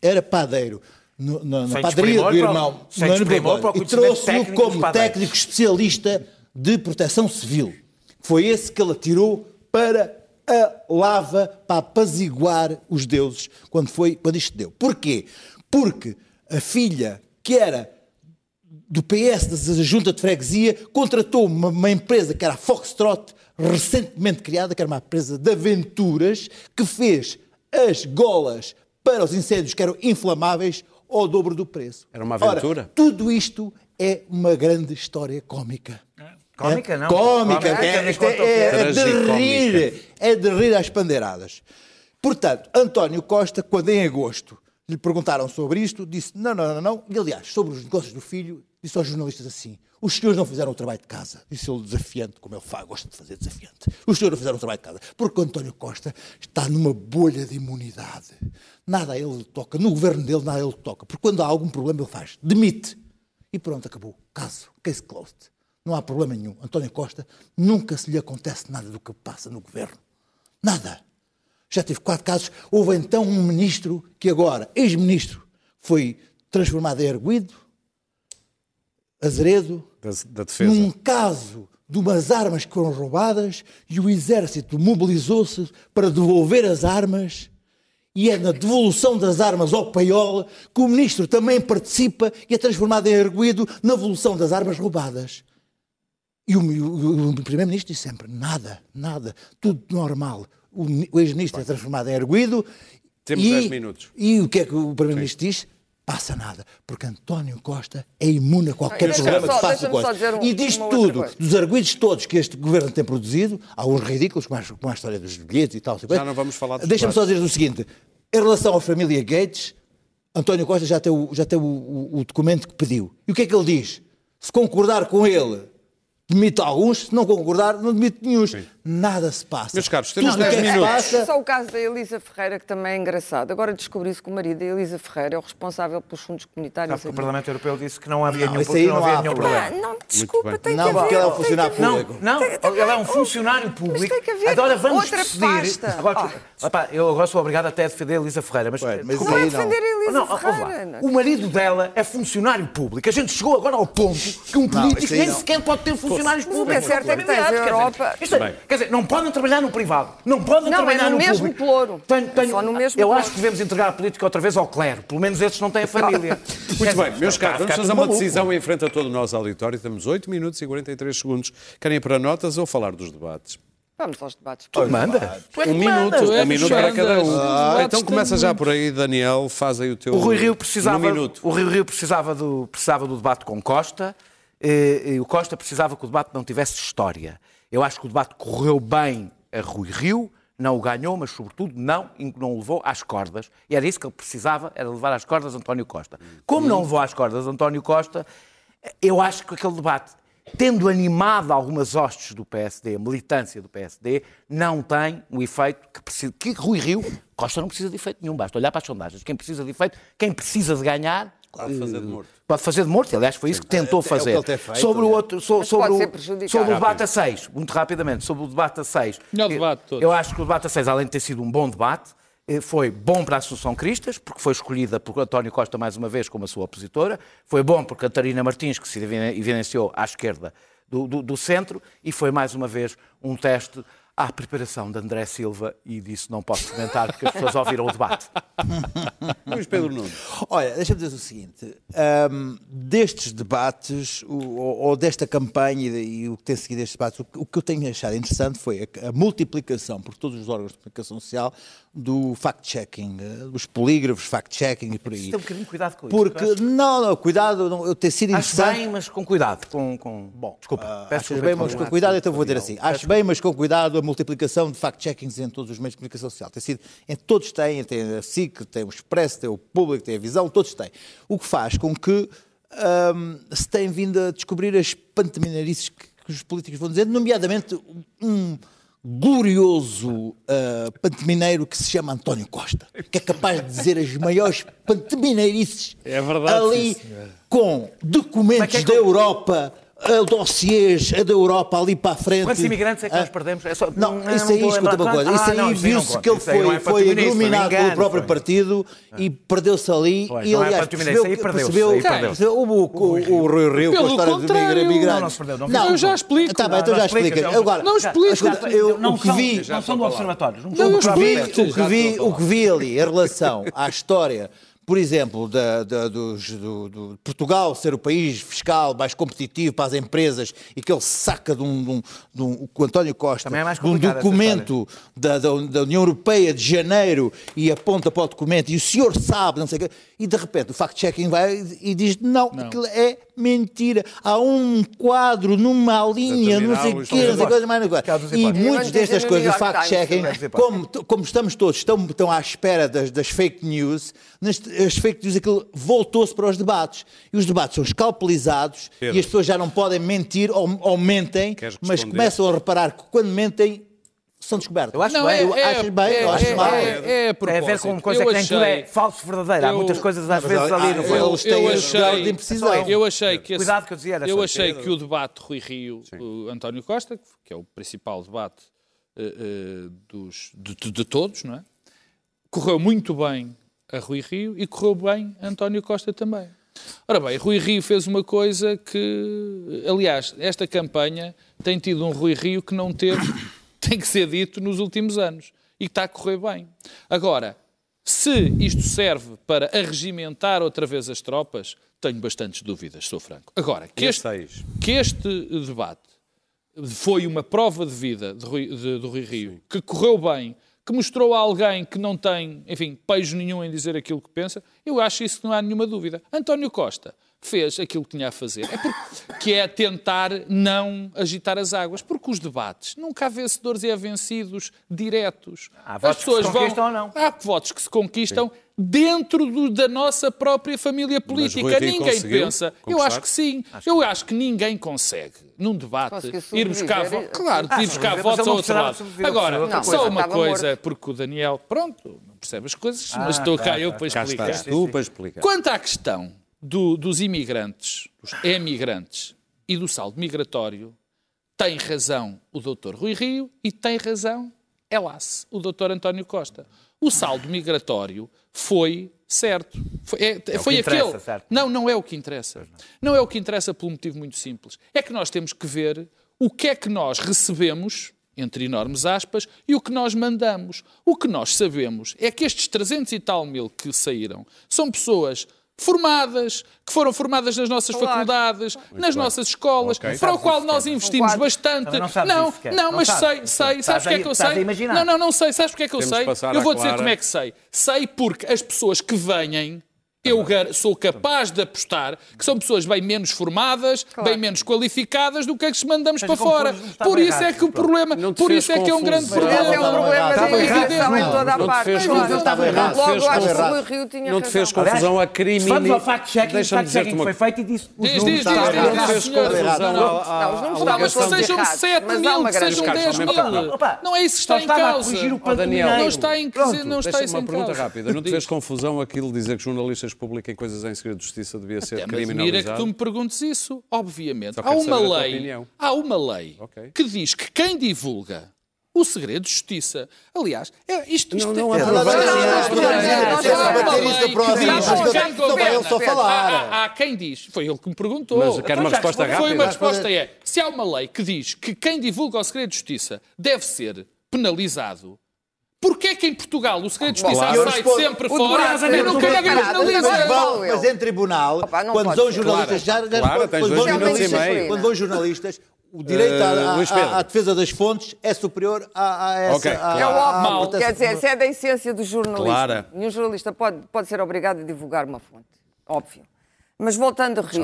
Era padeiro no- na, na padaria do para irmão. sem no desprimor para o e trouxe-o como técnico especialista de proteção civil. Foi esse que ele atirou para a lava, para apaziguar os deuses, quando, foi, quando isto deu. Porquê? Porque a filha, que era do PS, da Junta de Freguesia, contratou uma, uma empresa que era a Foxtrot, recentemente criada, que era uma empresa de aventuras, que fez as golas para os incêndios que eram inflamáveis ao dobro do preço. Era uma Ora, aventura? tudo isto é uma grande história cómica. Cómica, É? não. Cómica, Cómica, é, é- que é. é de rir, é de rir às pandeiradas. Portanto, António Costa, quando em agosto lhe perguntaram sobre isto, disse não, não, não, não. E aliás, sobre os negócios do filho, disse aos jornalistas assim: os senhores não fizeram o trabalho de casa. Disse ele desafiante, como ele faz, gosta de fazer desafiante. Os senhores não fizeram o trabalho de casa. Porque o António Costa está numa bolha de imunidade. Nada a ele toca. No governo dele, nada a ele toca. Porque quando há algum problema, ele faz. Demite. E pronto, acabou. Caso. Case closed. Não há problema nenhum. António Costa nunca se lhe acontece nada do que passa no governo. Nada. Já teve quatro casos. Houve então um ministro que agora, ex-ministro, foi transformado em erguido, Azeredo, Da, da defesa. num caso de umas armas que foram roubadas e o exército mobilizou-se para devolver as armas E é na devolução das armas ao paiol que o ministro também participa e é transformado em arguído na devolução das armas roubadas. E o, o, o primeiro-ministro diz sempre: nada, nada, tudo normal. O, o ex-ministro é transformado em arguído. Temos e, 10 minutos. E o que é que o primeiro-ministro diz? Passa nada, porque António Costa é imune a qualquer Deixa-me problema só- que faça coisa. só dizer um- e diz tudo, coisa. dos arguídos todos que este governo tem produzido, há uns ridículos, como a, como a história dos bilhetes e tal. Já não vamos falar dos Deixa-me só dizer o seguinte: em relação à família Gates, António Costa já tem, o, já tem o, o- o documento que pediu. E o que é que ele diz? Se concordar com ele, demite alguns, se não concordar, não demite nenhum. Nada se passa. Meus caros, temos Tudo o que 10 é minutos. passa- Só o caso da Elisa Ferreira, que também é engraçado. Agora descobriu-se que o marido da Elisa Ferreira é o responsável pelos fundos comunitários. Que o Parlamento Europeu disse que não havia Não, nenhum, que não não havia nenhum problema. Problema. não, desculpa, tem Não, que haver. porque ele é um tem funcionário público. Não, Tem- tem- ele é um funcionário Mas público. tem que haver Agora vamos outra decidir. pasta. Agora, Ah. Epá, eu agora sou obrigado até a defender a Elisa Ferreira, mas, Ué, mas Não é não. defender a Elisa Não. Ferreira. O marido dela é funcionário público. A gente chegou agora ao ponto que um político nem não. sequer pode ter funcionários Mas o que públicos. é certo é que tens a Europa- é- dizer, não podem trabalhar no privado. Não podem Não, é trabalhar no no mesmo público. ploro. Tenho- É tenho- só no mesmo eu ploro. acho que devemos entregar a política outra vez ao clero. Pelo menos esses não têm família. Muito bem, meus caros, vamos fazer uma maluco. decisão em frente a todo o nosso auditório. Temos 8 minutos e 43 segundos. Querem ir para notas ou falar dos debates? Vamos aos debates. Manda. Tu é que Um minuto, é um minuto para cada um. Ah, então começa já por aí, Daniel, faz aí o teu. O Rui Rio precisava, minuto. o Rui Rio precisava, do, precisava do debate com Costa eh, e o Costa precisava que o debate não tivesse história. Eu acho que o debate correu bem a Rui Rio, não o ganhou, mas sobretudo não, não o levou às cordas. E era isso que ele precisava, era levar às cordas António Costa. Como não levou às cordas António Costa, eu acho que aquele debate, tendo animado algumas hostes do PSD, a militância do PSD, não tem o efeito que precisa. Que Rui Rio, Costa não precisa de efeito nenhum, basta olhar para as sondagens. Quem precisa de efeito, quem precisa de ganhar. Pode fazer de morto. Pode fazer de morto, aliás, foi isso que tentou é o que fazer. ele feito, sobre o né? outro, so- sobre, pode ser o, sobre o debate a 6, muito rapidamente, sobre o debate a 6. Melhor debate de todos. Eu acho que o debate a 6, além de ter sido um bom debate, eh, foi bom para a Associação Cristas, porque foi escolhida por António Costa mais uma vez como a sua opositora, foi bom por Catarina Martins, que se eviden- evidenciou à esquerda do, do- do centro, e foi mais uma vez um teste à preparação de André Silva, e disso não posso comentar, porque as pessoas ouviram o debate. Luís Pedro Nuno. Olha, deixa-me dizer o seguinte: hum, destes debates, ou, ou desta campanha e, de- e o que tem seguido estes debates, o, que- o que eu tenho achado interessante foi a, a multiplicação por todos os órgãos de comunicação social do fact-checking, eh, dos polígrafos, fact-checking e por aí. Ter um bocadinho de cuidado com isso, Porque, acho. não, não, cuidado, não, eu ter sido Acho interessante. bem, mas com cuidado. Com, com... Bom, desculpa. Peço Achas desculpa bem, mas com cuidado, então vou dizer assim. Acho bem, mas com cuidado, a multiplicação de fact-checkings em todos os meios de comunicação social. Tem sido, em todos têm, tem a SIC, tem o Expresso, tem o Público, tem a Visão, todos têm. O que faz com que hum, se tem vindo a descobrir as pantaminarices que, que os políticos vão dizer, nomeadamente um glorioso uh, pantemineiro que se chama António Costa, que é capaz de dizer as maiores pantemineirices É verdade, ali sim, com documentos é que da eu- Europa, a dossiês a da Europa ali para a frente. Quantos imigrantes é que nós Ah, perdemos? É só- Não, não isso aí, escuta uma coisa, isso Ah, não, aí não viu-se que ele Isso não foi, é foi patrimonialista, iluminado pelo próprio foi. partido e perdeu-se ali Pois, e não é aliás patrimonialista, percebeu, aí percebeu, aí percebeu o, o, o Rui Rio com a história do contrário. migra- migrante. Não, não se perdeu, não se Eu já explico. Tá bem, então Não, já não explica, Agora, Não explico. eu não o que são, vi... não são do observatório. Não Não, são o do que próprio vi, partido. o que vi, o que vi ali em relação à história, por exemplo, da, da- dos- do, do Portugal ser o país fiscal mais competitivo para as empresas e que ele saca de um, de um- de um- o António Costa é mais de um documento da, da, da União Europeia de janeiro e aponta para o documento e o senhor sabe, não sei o quê, e de repente o fact-checking vai e diz não, aquilo é mentira. Há um quadro numa linha, não sei o quê, não sei coisa mais não dos E muitas destas coisas, York fact-checking, como, como estamos todos estão, estão à espera das, das fake news, nas- as fake news aquilo voltou-se para os debates. E os debates são escalpelizados Pedro. e as pessoas já não podem mentir ou, ou mentem, mas começam a reparar que quando mentem são descobertos. Eu acho Não, bem. é, eu é, acho bem, é, eu acho é, mal. É, é a Tem a ver com coisa Eu que nem tudo é achei- falso verdadeiro. Há eu- muitas coisas às vezes ali no eu- eles têm eu achei, de imprecisão. eu achei que esse, Cuidado que eu dizia, eu achei que o debate Rui Rio, o António Costa, que é o principal debate eh, eh, dos, de, de- de todos, não é? Correu muito bem a Rui Rio e correu bem a António Costa também. Ora bem, Rui Rio fez uma coisa que, aliás, esta campanha tem tido um Rui Rio que não teve, tem que ser dito, nos últimos anos e que está a correr bem. Agora, Se isto serve para arregimentar outra vez as tropas, tenho bastantes dúvidas, sou franco. Agora, que este, que este debate foi uma prova de vida de Rui- de- do Rui Rio, que correu bem, que mostrou a alguém que não tem, enfim, pejo nenhum em dizer aquilo que pensa, eu acho isso que não há nenhuma dúvida. António Costa fez aquilo que tinha a fazer, é porque, que é tentar não agitar as águas, porque os debates, nunca há vencedores e há vencidos diretos. Há votos que se conquistam ou não. Há votos que se conquistam dentro do- da nossa própria família política. Ninguém pensa. Eu conquistar? acho que sim. Eu acho que ninguém consegue, num debate, ir buscar votos. Claro, Ah, ir buscar votos ao não outro lado. Agora, coisa. só uma Estava coisa, morto. porque o Daniel, pronto, não percebe as coisas, Ah, mas estou cá tá, eu tá, para Cá explicar. estás tu para explicar. Quanto à questão do- dos imigrantes, dos emigrantes e do saldo migratório, tem razão o doutor Rui Rio e tem razão, hélas, o doutor António Costa. O saldo migratório foi certo. Foi, é- o foi aquele. certo? Não, não é o que interessa. Não é o que interessa por um motivo muito simples. É que nós temos que ver o que é que nós recebemos, entre enormes aspas, e o que nós mandamos. O que nós sabemos é que estes 300 e tal mil que saíram são pessoas formadas, que foram formadas nas nossas Claro. faculdades, nas nossas escolas, Ok. para o qual nós investimos bastante. Não não, não, Não mas sabes. sei, sei. Sabes o que é que eu sei? Não, não, não sei. Sabes o que é que eu Temos sei? Eu vou dizer Clara. como é que sei. Sei porque as pessoas que venhem, eu sou capaz de apostar que são pessoas bem menos formadas, claro. bem menos qualificadas do que é que mandamos para fora. Por isso é que o problema, por isso é que é um grande problema. É um problema Não te fez confusão a crime. Vamos ao fact-checking, o fact-checking foi feito e disse os números. Diz, confusão. Mas que sejam 7 mil, que sejam 10 mil. Não é isso que está em causa. Não está em causa. Deixa-me. Não te fez confusão aquilo de dizer que jornalistas publiquem coisas em segredo de justiça devia Até ser criminalizado? Mira que tu me perguntes isso, obviamente. Há uma, lei, há uma lei okay. que diz que quem divulga o segredo de justiça. Aliás, é, isto, isto não, não, é Há quem diz, foi ele que me perguntou. Mas quero uma resposta rápida. Foi uma resposta é, se há uma lei que diz que quem divulga o segredo de justiça deve ser penalizado, porquê é que em Portugal o segredo de justiça Claro. Sai respondo- sempre O fora e nunca muito ninguém preparado. penaliza? Mas Vão, em tribunal, Opa, não quando ser. jornalistas, já, já Clara, quando, vão jornalistas, quando vão jornalistas, o direito Eh, à, Luís Pedro. à- à defesa das fontes é superior a, a essa. Ok, à- É claro. o à óbvio. Quer dizer, se é da essência do jornalismo. Clara. Nenhum jornalista pode, pode ser obrigado a divulgar uma fonte. Óbvio. Mas voltando a Rio,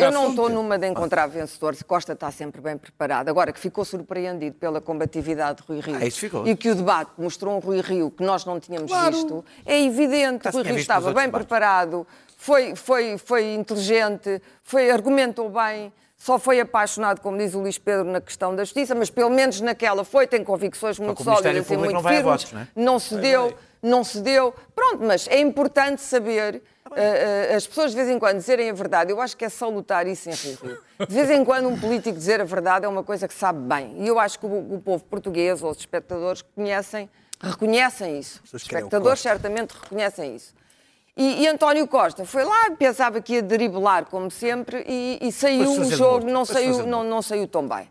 eu não estou numa de encontrar vencedores. Costa está sempre bem preparado. Agora, que ficou surpreendido pela combatividade de Rui Rio Ah, isso ficou. e que o debate mostrou um Rui Rio que nós não tínhamos Claro. visto, é evidente. Se Rui Rio estava bem debates. preparado, foi, foi, foi inteligente, foi, argumentou bem. Só foi apaixonado, como diz o Luís Pedro, na questão da justiça, mas pelo menos naquela foi, tem convicções muito que sólidas e muito não firmes. votos, não é? Não se deu, não se deu. Pronto, mas é importante saber, eh, eh, as pessoas de vez em quando dizerem a verdade. Eu acho que é salutar isso em Rio Rio. De vez em quando um político dizer a verdade é uma coisa que sabe bem. E eu acho que o, o povo português ou os espectadores conhecem, reconhecem isso. Os espectadores certamente reconhecem isso. E, e António Costa foi lá, pensava que ia driblar como sempre e, e saiu o jogo, não saiu, não, não saiu tão bem.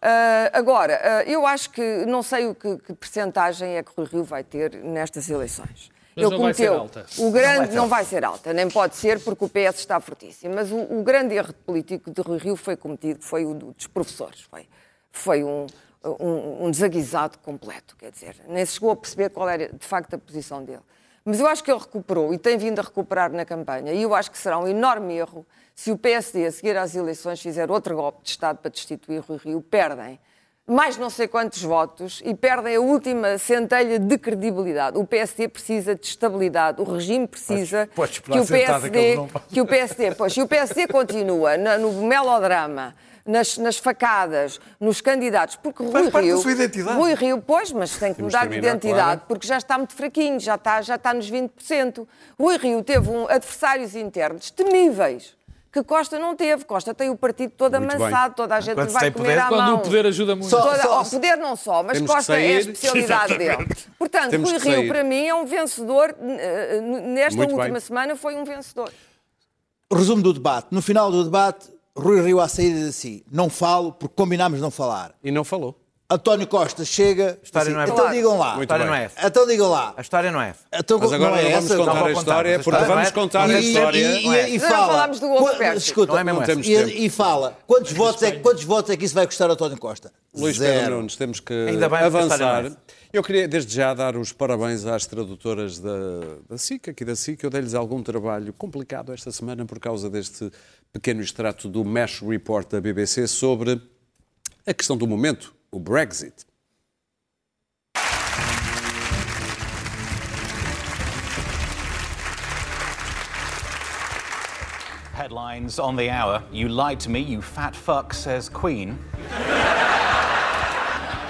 Ah, agora, ah, eu acho que não sei o que, que percentagem é que o Rio vai ter nestas eleições. Mas não vai ser alta. O grande não vai, ser alta, nem pode ser porque o PS está fortíssimo. Mas o, o grande erro político de Rui Rio foi cometido, foi o do- dos professores. Foi, foi um, um, um desaguisado completo, quer dizer, nem se chegou a perceber qual era de facto a posição dele. Mas eu acho que ele recuperou e tem vindo a recuperar na campanha. E eu acho que será um enorme erro se o PSD, a seguir às eleições, fizer outro golpe de Estado para destituir Rui Rio. Perdem mais não sei quantos votos e perdem a última centelha de credibilidade. O PSD precisa de estabilidade, o regime precisa Podes- podes que o que PSD, não vão. que o PSD, pois, se o PSD continua na- no melodrama, nas, nas facadas, nos candidatos, porque Rui Faz da Rio, sua identidade. Rui Rio, pois, mas tem que Temos mudar de identidade, Clara. porque já está muito fraquinho, já está, já está nos 20%. Rui Rio teve um, adversários internos temíveis. Que Costa não teve. Costa tem o partido todo Muito amassado, toda a gente Quando vai comer poder, à Quando mão. o poder ajuda muito. Só- Toda, só- ao poder não só, mas Costa é a especialidade dele. Portanto, Temos Rui Rio, para mim, é um vencedor. eh, Nesta Muito última bem. semana foi um vencedor. Resumo do debate. No final do debate, Rui Rio à saída disse assim, não falo porque combinámos não falar. E não falou. António Costa chega. história assim, não é então digam lá. A história bem. não é essa. Então digam lá. A história não é essa. Então, Mas agora não é vamos essa? contar Não a história, a porque vamos é- contar E- a história. E, é e, Não, fala. falámos do outro Qu- Pérsia. Escuta, Não é mesmo Não e, e fala. Quantos votos, é, quantos votos é que isso vai custar a António Costa? Luís Zero. Pedro Nunes, temos que a avançar. Eu queria, desde já, dar os parabéns às tradutoras da, da SIC, aqui da SIC. Eu dei-lhes algum trabalho complicado esta semana por causa deste pequeno extrato do Mesh Report da BBC sobre a questão do momento, o Brexit. Headlines on the hour. You lied to me, you fat fuck, says Queen.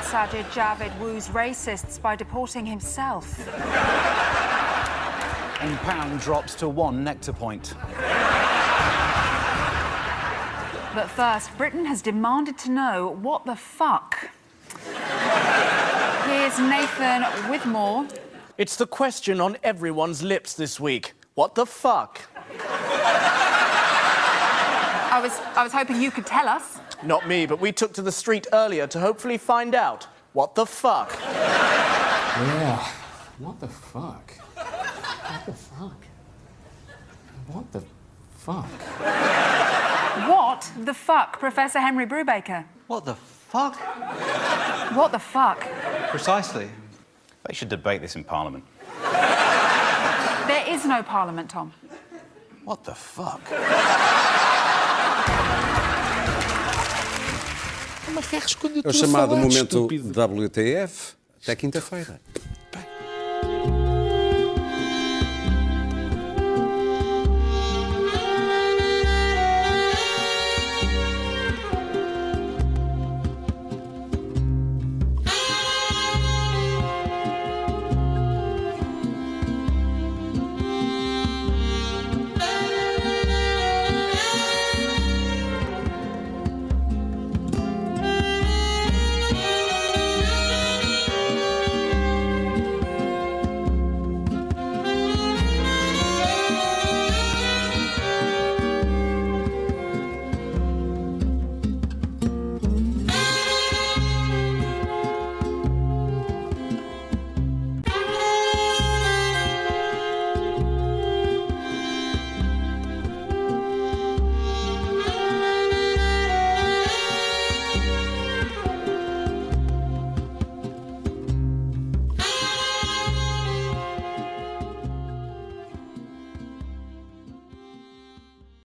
Sajid Javid woos racists by deporting himself. In pound drops to one nectar point. But first, Britain has demanded to know what the fuck. Here's Nathan with more. It's the question on everyone's lips this week. What the fuck? I was, I was hoping you could tell us. Not me, but we took to the street earlier to hopefully find out. What the fuck? Yeah. What the fuck? What the fuck? What the fuck? What the fuck, Professor Henry Brubaker? What the fuck? What the fuck? Precisely. They should debate this in Parliament. There is no parliament, Tom. What the fuck? Mas ferros quando eu É o chamado falar, momento estúpido. WTF. Até quinta-feira.